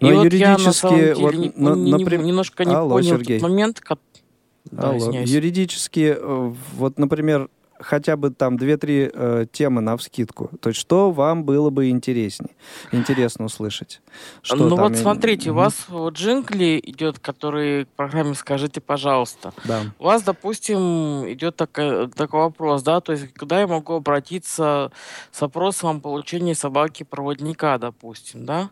Но И вот я на самом деле вот, не- на- не- не- напрям- немножко не Алло, понял Сергей. тот момент, ка- Да, Алло. извиняюсь. Юридически, э, вот, например, хотя бы там две-три э, темы на вскидку. То есть что вам было бы интереснее, интересно услышать? Что ну там вот смотрите, у Мгм. вас вот джингли идет, который к программе «Скажите, пожалуйста». Да. У вас, допустим, идет такой, такой вопрос, да, то есть куда я могу обратиться с вопросом о получении собаки-проводника, допустим, да?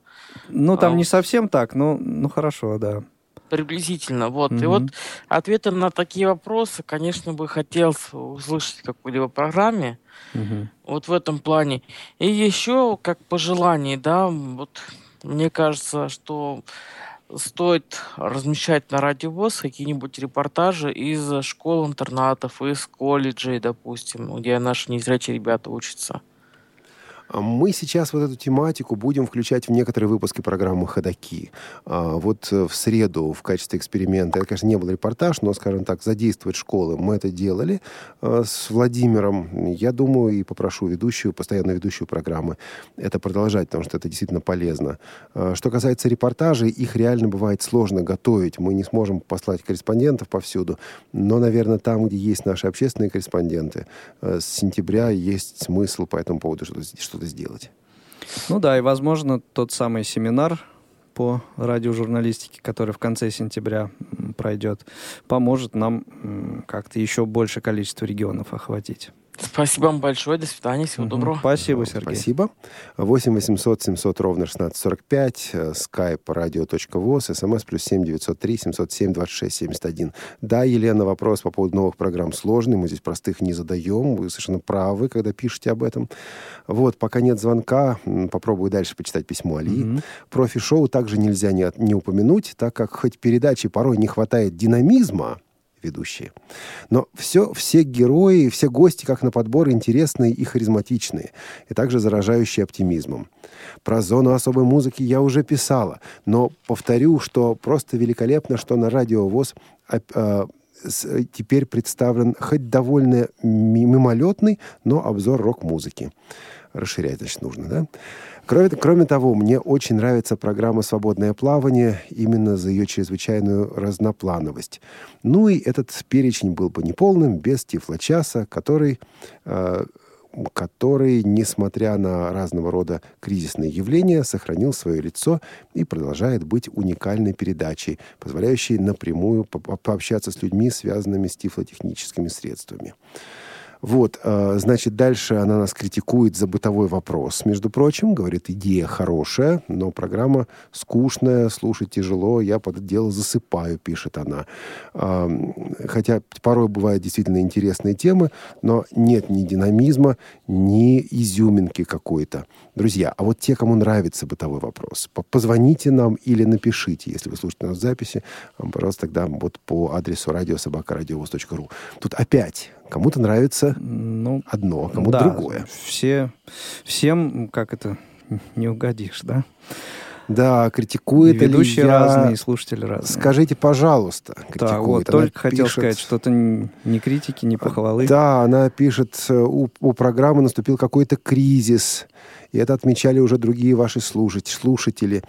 Ну, там А, не совсем так, ну, ну хорошо, да. Приблизительно, вот. И Мгм. вот ответы на такие вопросы, конечно, бы хотелось услышать в какой-либо программе, Мгм. вот в этом плане. И еще, как пожелание, да, вот мне кажется, что стоит размещать на радиовоз какие-нибудь репортажи из школ-интернатов, из колледжей, допустим, где наши незрячие ребята учатся. А Мы сейчас вот эту тематику будем включать в некоторые выпуски программы «Ходоки». А, Вот э, в среду в качестве эксперимента, это, конечно, не был репортаж, но, скажем так, задействовать школы. Мы это делали э, с Владимиром. Я думаю, и попрошу ведущую, постоянно ведущую программы, это продолжать, потому что это действительно полезно. А, Что касается репортажей, их реально бывает сложно готовить. Мы не сможем послать корреспондентов повсюду, но, наверное, там, где есть наши общественные корреспонденты, э, с сентября есть смысл по этому поводу что-то что-то сделать. Ну да, и, возможно, тот самый семинар по радиожурналистике, который в конце сентября пройдет, поможет нам как-то еще большее количество регионов охватить. Спасибо вам большое, до свидания, всего Мгм. доброго. Спасибо, Сергей. Спасибо. 8 800 700 ровно 1645, э, skype radio.voz, смс плюс 7 903 707 26 71. Да, Елена, вопрос по поводу новых программ сложный, мы здесь простых не задаем, вы совершенно правы, когда пишете об этом. Вот, пока нет звонка, попробую дальше почитать письмо Али. Мгм. Профи-шоу также нельзя не, не упомянуть, так как хоть передачи порой не хватает динамизма, ведущие, но все, все герои, все гости, как на подбор, интересные и харизматичные, и также заражающие оптимизмом. Про зону особой музыки я уже писала, но повторю, что просто великолепно, что на радио ВОЗ а, а, теперь представлен хоть довольно ми- мимолетный, но обзор рок-музыки. Расширять, значит, нужно, да? Кроме, кроме того, мне очень нравится программа «Свободное плавание» именно за ее чрезвычайную разноплановость. Ну и этот перечень был бы неполным без тифлочаса, который э, который, несмотря на разного рода кризисные явления, сохранил свое лицо и продолжает быть уникальной передачей, позволяющей напрямую по пообщаться с людьми, связанными с тифлотехническими средствами. Вот, э, значит, дальше она нас критикует за бытовой вопрос. Между прочим, говорит, идея хорошая, но программа скучная, слушать тяжело, я под это дело засыпаю, пишет она. Э, хотя порой бывают действительно интересные темы, но нет ни динамизма, ни изюминки какой-то. Друзья, а вот те, кому нравится бытовой вопрос, позвоните нам или напишите, если вы слушаете нас в записи, пожалуйста, тогда вот по адресу радиособакарадиовоз.ру. Тут опять Кому-то нравится ну, одно, а кому-то да, другое. Все, всем, как это, не угодишь, да? Да, критикует и ведущие Илья. разные, и слушатели разные. Скажите, пожалуйста, критикует. Да, вот, она только хотел сказать, что-то ни критики, ни похвалы. Да, она пишет, у, у программы наступил какой-то кризис, и это отмечали уже другие ваши слушатели.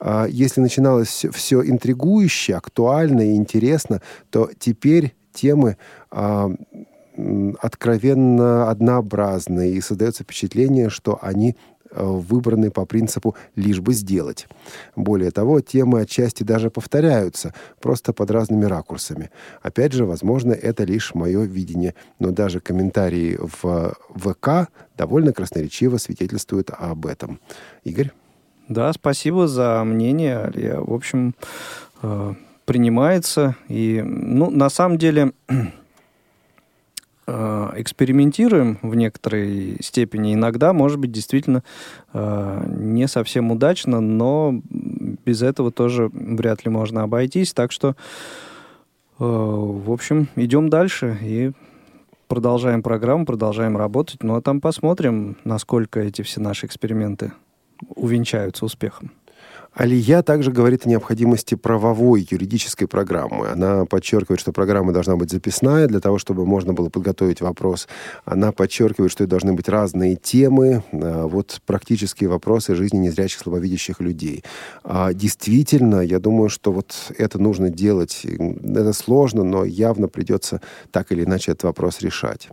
А, если начиналось все интригующе, актуально и интересно, то теперь темы а, откровенно однообразные, и создается впечатление, что они э, выбраны по принципу «лишь бы сделать». Более того, темы отчасти даже повторяются, просто под разными ракурсами. Опять же, возможно, это лишь мое видение, но даже комментарии в ВК довольно красноречиво свидетельствуют об этом. Игорь? Да, спасибо за мнение. Я, в общем, э, принимается. И, ну, на самом деле, Э, экспериментируем в некоторой степени. Иногда, может быть, действительно э, не совсем удачно, но без этого тоже вряд ли можно обойтись. Так что, э, в общем, идем дальше и продолжаем программу, продолжаем работать. Ну а там посмотрим, насколько эти все наши эксперименты увенчаются успехом. Алия также говорит о необходимости правовой юридической программы. Она подчеркивает, что программа должна быть записная для того, чтобы можно было подготовить вопрос. Она подчеркивает, что должны быть разные темы, а, вот практические вопросы жизни незрячих, слабовидящих людей. А действительно, я думаю, что вот это нужно делать. Это сложно, но явно придется так или иначе этот вопрос решать.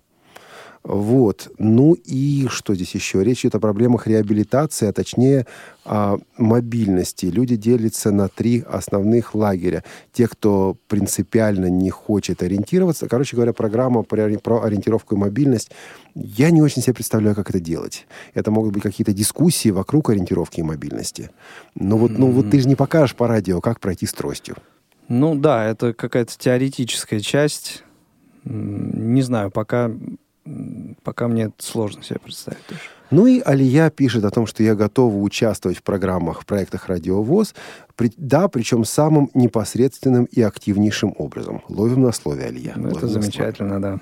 Вот. Ну и что здесь еще? Речь идет о проблемах реабилитации, а точнее о мобильности. Люди делятся на три основных лагеря. Те, кто принципиально не хочет ориентироваться. Короче говоря, программа про ориентировку и мобильность. Я не очень себе представляю, как это делать. Это могут быть какие-то дискуссии вокруг ориентировки и мобильности. Но вот, ну, вот ты же не покажешь по радио, как пройти с тростью. Ну да, это какая-то теоретическая часть. Не знаю, пока пока мне сложно себе представить тоже. Ну и Алия пишет о том, что я готова участвовать в программах, в проектах «Радиовоз», при, да, причем самым непосредственным и активнейшим образом. Ловим на слове, Алия. Ну, это замечательно, да.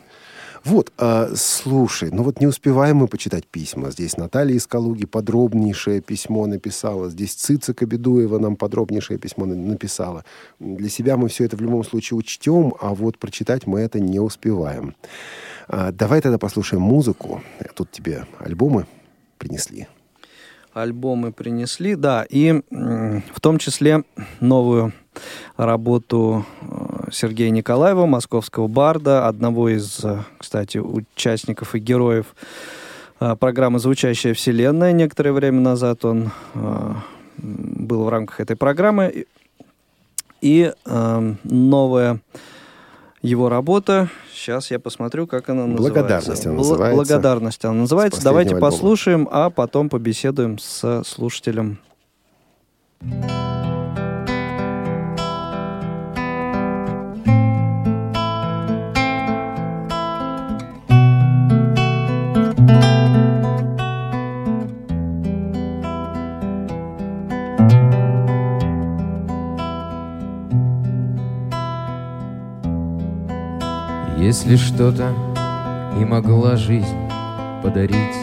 Вот, э, слушай, ну вот не успеваем мы почитать письма. Здесь Наталья из Калуги подробнейшее письмо написала. Здесь Цица Кабедуева нам подробнейшее письмо написала. Для себя мы все это в любом случае учтем, а вот прочитать мы это не успеваем. А, давай тогда послушаем музыку. Тут тебе альбомы принесли. Альбомы принесли, да, и в том числе новую работу э, Сергея Николаева, московского барда, одного из, э, кстати, участников и героев э, программы «Звучащая вселенная». Некоторое время назад он был в рамках этой программы. И новая его работа. Сейчас я посмотрю, как она называется. Благодарность она называется. Благодарность она называется. Давайте альбома. послушаем, а потом побеседуем с слушателем. Если что-то и могла жизнь подарить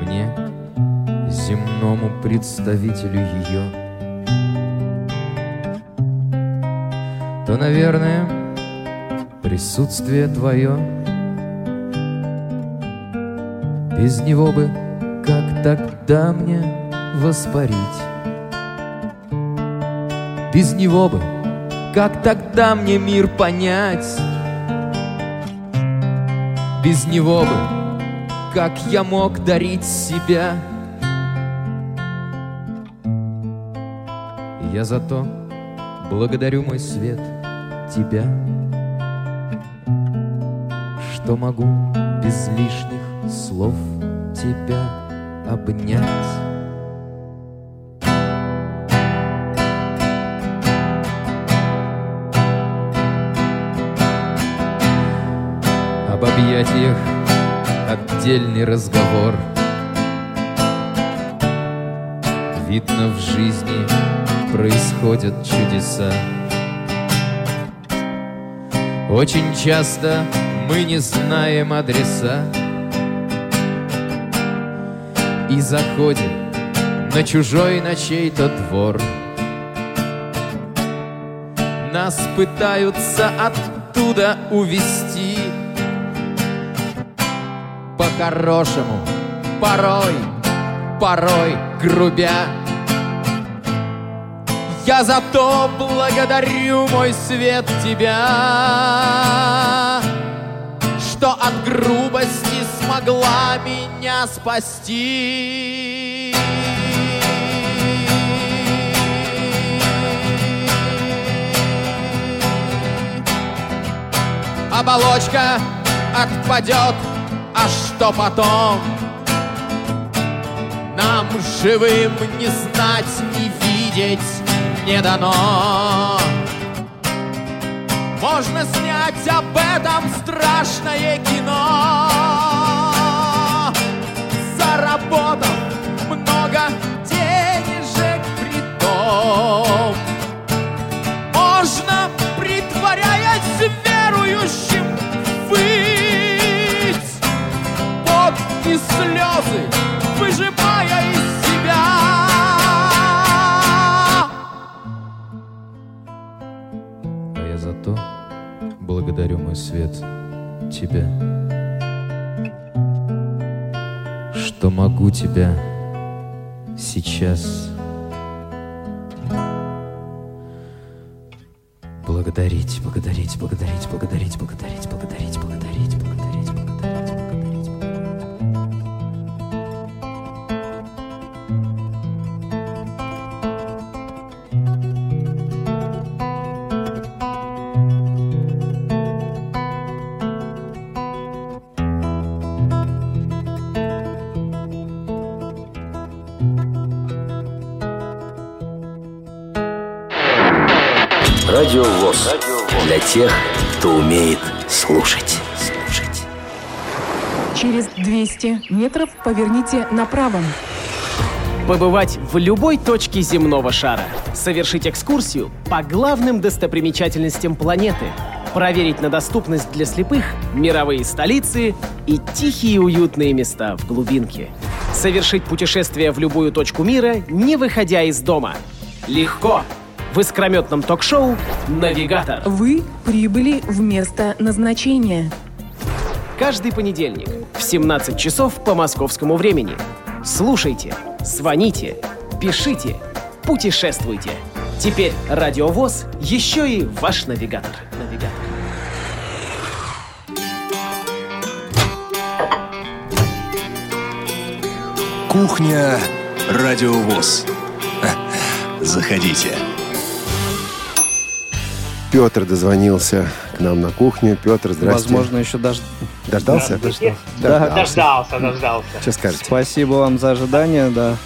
Мне, земному представителю ее То, наверное, присутствие твое Без него бы, как тогда мне воспарить. Без него бы как тогда мне мир понять? без него бы, как я мог дарить себя? Я за то благодарю мой свет тебя, что могу без лишних слов тебя обнять. Отдельный разговор. Видно, в жизни происходят чудеса. Очень часто мы не знаем адреса И заходим на чужой на чей-то двор. Нас пытаются оттуда увести По-хорошему, порой, порой грубя. Я зато благодарю, мой свет, тебя Что от грубости смогла меня спасти. Оболочка отпадет, а что потом? Нам живым не знать, не видеть не дано. Можно снять об этом страшное кино. Заработав много тебя сейчас. Благодарить, благодарить, благодарить, благодарить, благодарить, 50 метров поверните направо. Побывать в любой точке земного шара, совершить экскурсию по главным достопримечательностям планеты, проверить на доступность для слепых мировые столицы и тихие уютные места в глубинке. Совершить путешествие в любую точку мира, не выходя из дома. Легко! В искрометном ток-шоу «Навигатор». Вы прибыли в место назначения. Каждый понедельник в 17 часов по московскому времени. Слушайте, звоните, пишите, путешествуйте. Теперь Радиовоз еще и ваш навигатор. Навигатор. Кухня Радио ВОЗ. Заходите. Петр дозвонился к нам на кухню. Петр, здрасте. Возможно, еще дож... Дождался? Да, Да. Дождался, дождался. Что скажете? Спасибо вам за ожидание, да.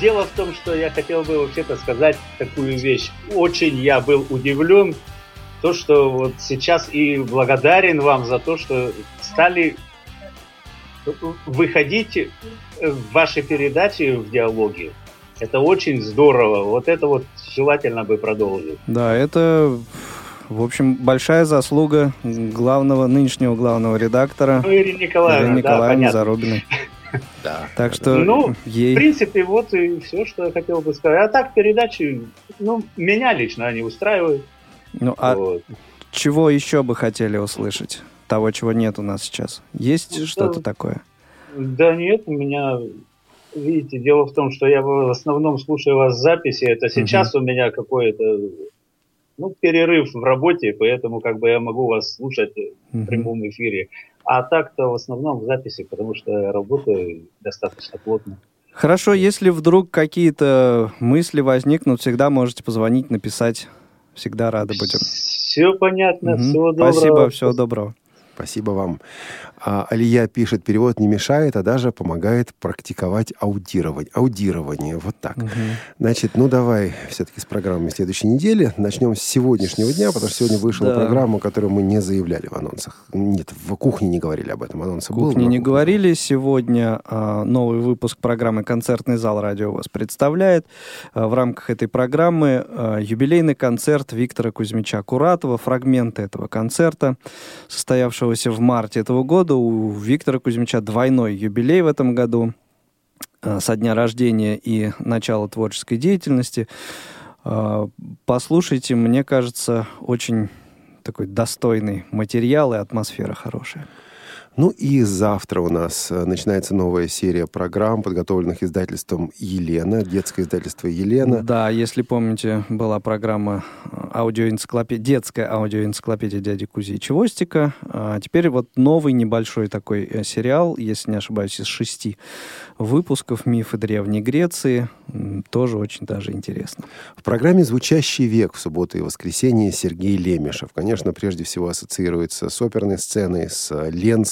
Дело в том, что я хотел бы вообще-то сказать такую вещь. Очень я был удивлен, то, что вот сейчас и благодарен вам за то, что стали выходить в ваши передачи в диалоге. Это очень здорово. Вот это вот желательно бы продолжить. Да, это, в общем, большая заслуга главного, нынешнего главного редактора Ну, Ирина Николаевна, Ирины да, Николаевны понятно. Зарубиной. Да. Так что Ну, ей... в принципе, вот и все, что я хотел бы сказать. А так, передачи, ну, меня лично они устраивают. Ну, а Вот. чего еще бы хотели услышать? Того, чего нет у нас сейчас. Есть Ну, что-то да. такое? Да нет, у меня, видите, дело в том, что я в основном слушаю вас записи. Это сейчас у меня какое-то ну, перерыв в работе, поэтому как бы я могу вас слушать в прямом эфире. А так-то в основном в записи, потому что я работаю достаточно плотно. Хорошо, если вдруг какие-то мысли возникнут, всегда можете позвонить, написать. Всегда рады будем. Все понятно, Мгм. всего доброго. Спасибо, всего доброго. Спасибо вам. А, Алия пишет, перевод не мешает, а даже помогает практиковать аудировать. Аудирование. Вот так. Значит, ну давай все-таки с программой следующей недели. Начнем с сегодняшнего дня, потому что сегодня вышла Да. программа, которую мы не заявляли в анонсах. Нет, в кухне не говорили об этом. Анонсы В был. кухне но- не говорили. Сегодня а, новый выпуск программы «Концертный зал Радио ВОЗ» представляет. А, в рамках этой программы а, юбилейный концерт Виктора Кузьмича Куратова. Фрагменты этого концерта, состоявшегося в марте этого года. У Виктора Кузьмича двойной юбилей в этом году а, со дня рождения и начала творческой деятельности. А, Послушайте, мне кажется, очень такой достойный материал и атмосфера хорошая. Ну и завтра у нас э, начинается новая серия программ, подготовленных издательством «Елена», детское издательство «Елена». Да, если помните, была программа э, аудиоэнциклопедия, детская аудиоэнциклопедия дяди Кузи и Чевостика. А теперь вот новый небольшой такой э, сериал, если не ошибаюсь, из шести выпусков «Мифы Древней Греции». Тоже очень даже интересно. В программе «Звучащий век» в субботу и воскресенье Сергей Лемешев. Конечно, прежде всего ассоциируется с оперной сценой, с э,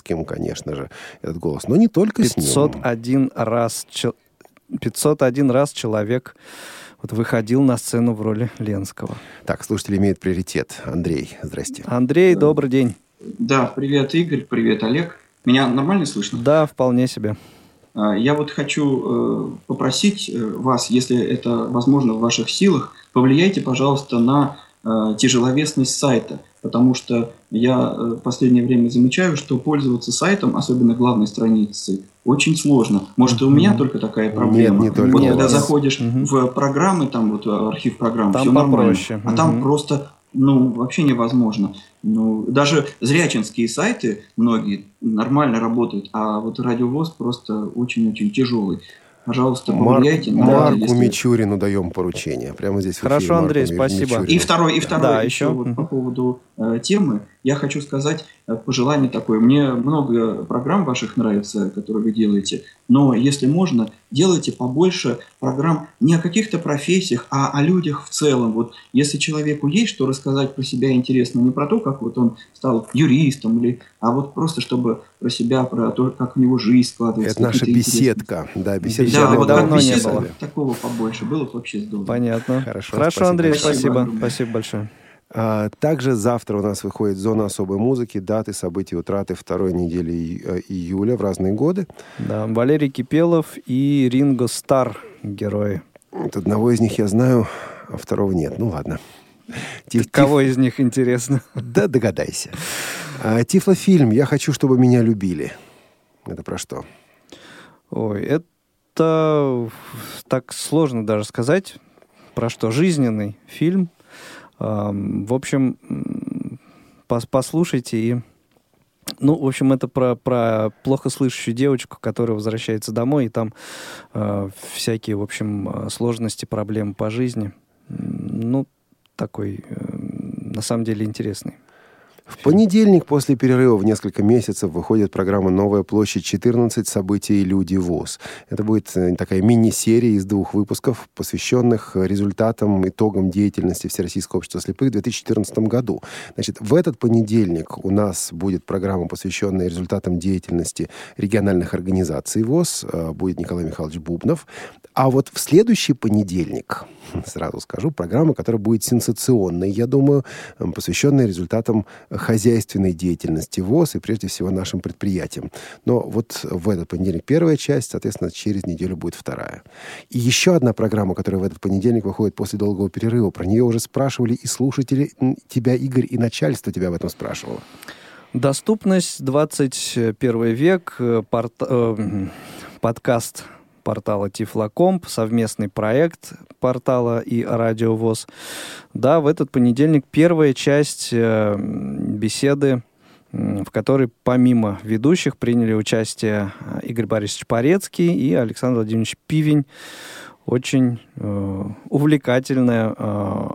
Ленским, конечно же, этот голос. Но не только с ним. 501 раз, чел- 501 раз человек вот выходил на сцену в роли Ленского. Так, слушатель имеет приоритет. Андрей, здрасте. Андрей, добрый день. Да, привет, Игорь, привет, Олег. Меня нормально слышно? Да, вполне себе. А, Я вот хочу э, попросить э, вас, если это возможно в ваших силах, повлияйте, пожалуйста, на э, тяжеловесность сайта, потому что я э, в последнее время замечаю, что пользоваться сайтом, особенно главной страницей, очень сложно. Может, и у меня только такая проблема. не только вот у когда вас. заходишь в программы, там вот э, архив программ, Там все нормально, попроще. а там просто ну, вообще невозможно. Ну, даже зрячинские сайты, многие, нормально работают, а вот радиовоз просто очень-очень тяжелый. Пожалуйста, Марк- повлияйте на Марку если- Мичурину даем поручение. Прямо здесь эфире Хорошо, Марку Андрей, Ми- спасибо. Мичурину. И второй, и второй Да, еще еще. вот по поводу э, темы. Я хочу сказать э, пожелание такое. Мне много программ ваших нравится, которые вы делаете, но если можно, делайте побольше программ не о каких-то профессиях, а о людях в целом. Вот если человеку есть что рассказать про себя интересно, не про то, как вот он стал юристом, или, а вот просто чтобы про себя, про то, как у него жизнь складывается. Это наша беседка. Да, беседка. Да, вот давно как не было. такого побольше было бы вообще здорово. Понятно. Хорошо, Хорошо, спасибо Андрей, большое. спасибо. Спасибо большое. А, Также завтра у нас выходит «Зона особой музыки», даты, события, утраты второй недели э, июля в разные годы. Да, Валерий Кипелов и Ринго Стар герои. Вот одного из них я знаю, а второго нет. Ну ладно. Тиф- Кого из них интересно? Да догадайся. А, Тифлофильм «Я хочу, чтобы меня любили». Это про что? Ой, это так сложно даже сказать, про что. Жизненный фильм. В общем, послушайте и... Ну, в общем, это про, про плохо слышащую девочку, которая возвращается домой, и там э, всякие, в общем, э, сложности, проблемы по жизни. Ну, такой, э, на самом деле, интересный. В понедельник после перерыва в несколько месяцев выходит программа «Новая площадь 14. События и люди ВОЗ». Это будет э, такая мини-серия из двух выпусков, посвященных результатам, итогам деятельности Всероссийского общества слепых в 2014 году. Значит, в этот понедельник у нас будет программа, посвященная результатам деятельности региональных организаций ВОЗ. Э, Будет Николай Михайлович Бубнов. А вот в следующий понедельник, сразу скажу, программа, которая будет сенсационной, я думаю, посвященная результатам хозяйственной деятельности ВОЗ и прежде всего нашим предприятиям. Но вот в этот понедельник первая часть, соответственно, через неделю будет вторая. И еще одна программа, которая в этот понедельник выходит после долгого перерыва. Про нее уже спрашивали и слушатели тебя, Игорь, и начальство тебя об этом спрашивало. Доступность 21 век, э, порт- э, подкаст портала Тифлокомп, совместный проект портала и Радиовоз. Да, в этот понедельник первая часть э, беседы, в которой помимо ведущих приняли участие э, Игорь Борисович Порецкий и Александр Владимирович Пивень. Очень э, увлекательная э,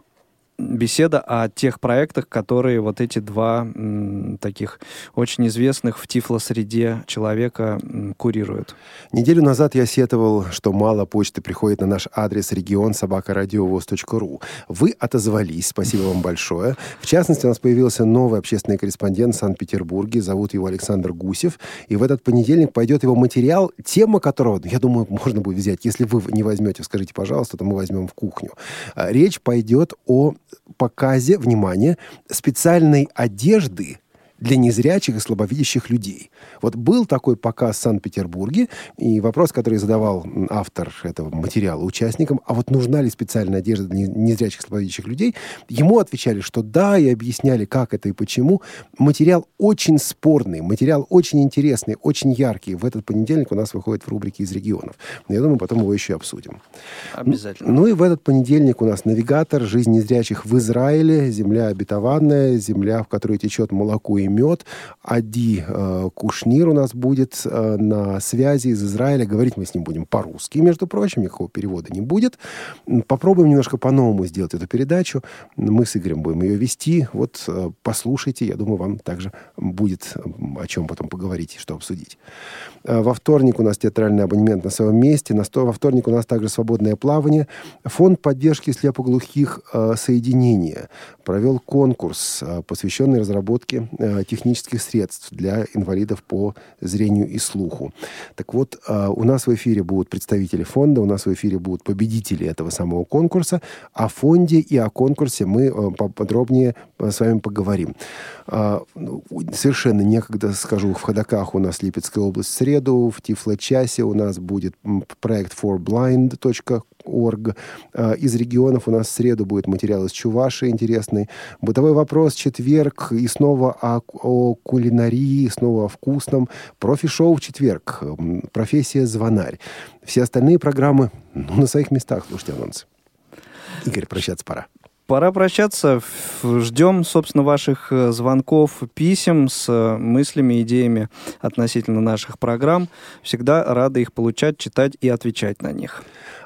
беседа о тех проектах, которые вот эти два м, таких очень известных в тифлосреде человека м, курируют. Неделю назад я сетовал, что мало почты приходит на наш адрес регион собакарадиовоз.ру. Вы отозвались, спасибо вам большое. В частности, у нас появился новый общественный корреспондент в Санкт-Петербурге, зовут его Александр Гусев, и в этот понедельник пойдет его материал, тема которого, я думаю, можно будет взять. Если вы не возьмете, скажите, пожалуйста, то мы возьмем в кухню. А, Речь пойдет о показе, внимание, специальной одежды для незрячих и слабовидящих людей. Вот был такой показ в Санкт-Петербурге, и вопрос, который задавал автор этого материала участникам, а вот нужна ли специальная одежда для не- незрячих и слабовидящих людей, ему отвечали, что да, и объясняли, как это и почему. Материал очень спорный, материал очень интересный, очень яркий. В этот понедельник у нас выходит в рубрике «Из регионов». Я думаю, потом его еще обсудим. Обязательно. Ну и в этот понедельник у нас навигатор «Жизнь незрячих в Израиле», земля обетованная, земля, в которой течет молоко и мед. Ади э, Кушнир у нас будет э, на связи из Израиля. Говорить мы с ним будем по-русски, между прочим, никакого перевода не будет. Попробуем немножко по-новому сделать эту передачу. Мы с Игорем будем ее вести. Вот э, послушайте, я думаю, вам также будет о чем потом поговорить и что обсудить. Э, Во вторник у нас театральный абонемент на своем месте. На сто- Во вторник у нас также свободное плавание. Фонд поддержки слепоглухих э, «Соединение» провел конкурс, э, посвященный разработке э, технических средств для инвалидов по зрению и слуху. Так вот, э, у нас в эфире будут представители фонда, у нас в эфире будут победители этого самого конкурса. О фонде и о конкурсе мы э, поподробнее э, с вами поговорим. А, ну, Совершенно некогда скажу, в Ходоках у нас Липецкая область в среду, в Тифло-часе у нас будет проект forblind.org. А, Из регионов у нас в среду будет материал из Чуваши интересный. Бытовой вопрос, четверг, и снова о, о кулинарии, снова о вкусном. Профи-шоу в четверг, профессия звонарь. Все остальные программы ну, на своих местах, слушайте анонсы. Игорь, прощаться пора. Пора прощаться. Ждем, собственно, ваших э, звонков, писем с э, мыслями, идеями относительно наших программ. Всегда рады их получать, читать и отвечать на них.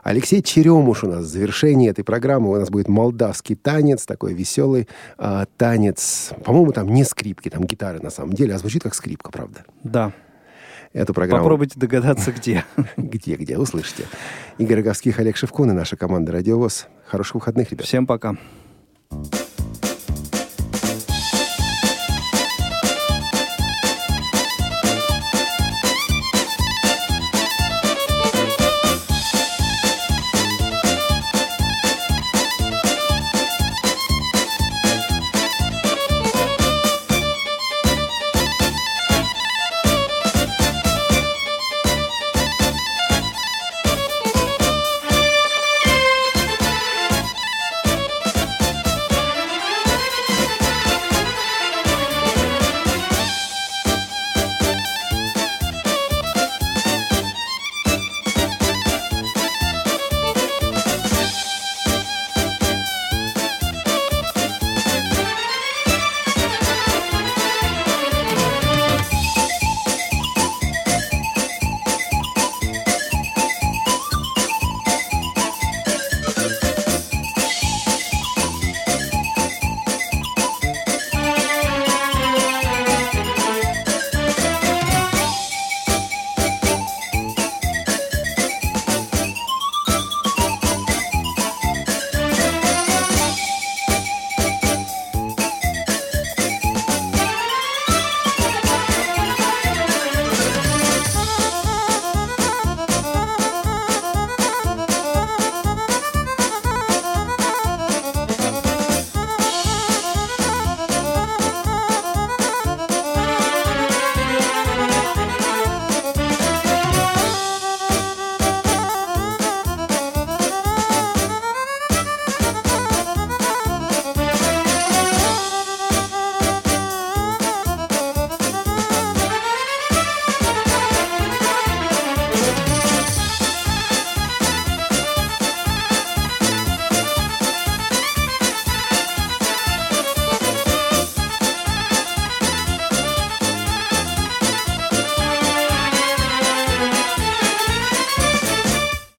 Алексей Черемуш у нас в завершении этой программы. У нас будет молдавский танец, такой веселый а, танец. По-моему, там не скрипки, там гитары на самом деле, а звучит как скрипка, правда? Да. Эту программу... Попробуйте догадаться, где. Где, где, услышите. Игорь Роговских, Олег Шевкун и наша команда «Радиовоз». Хороших выходных, ребят. Всем пока. Пока.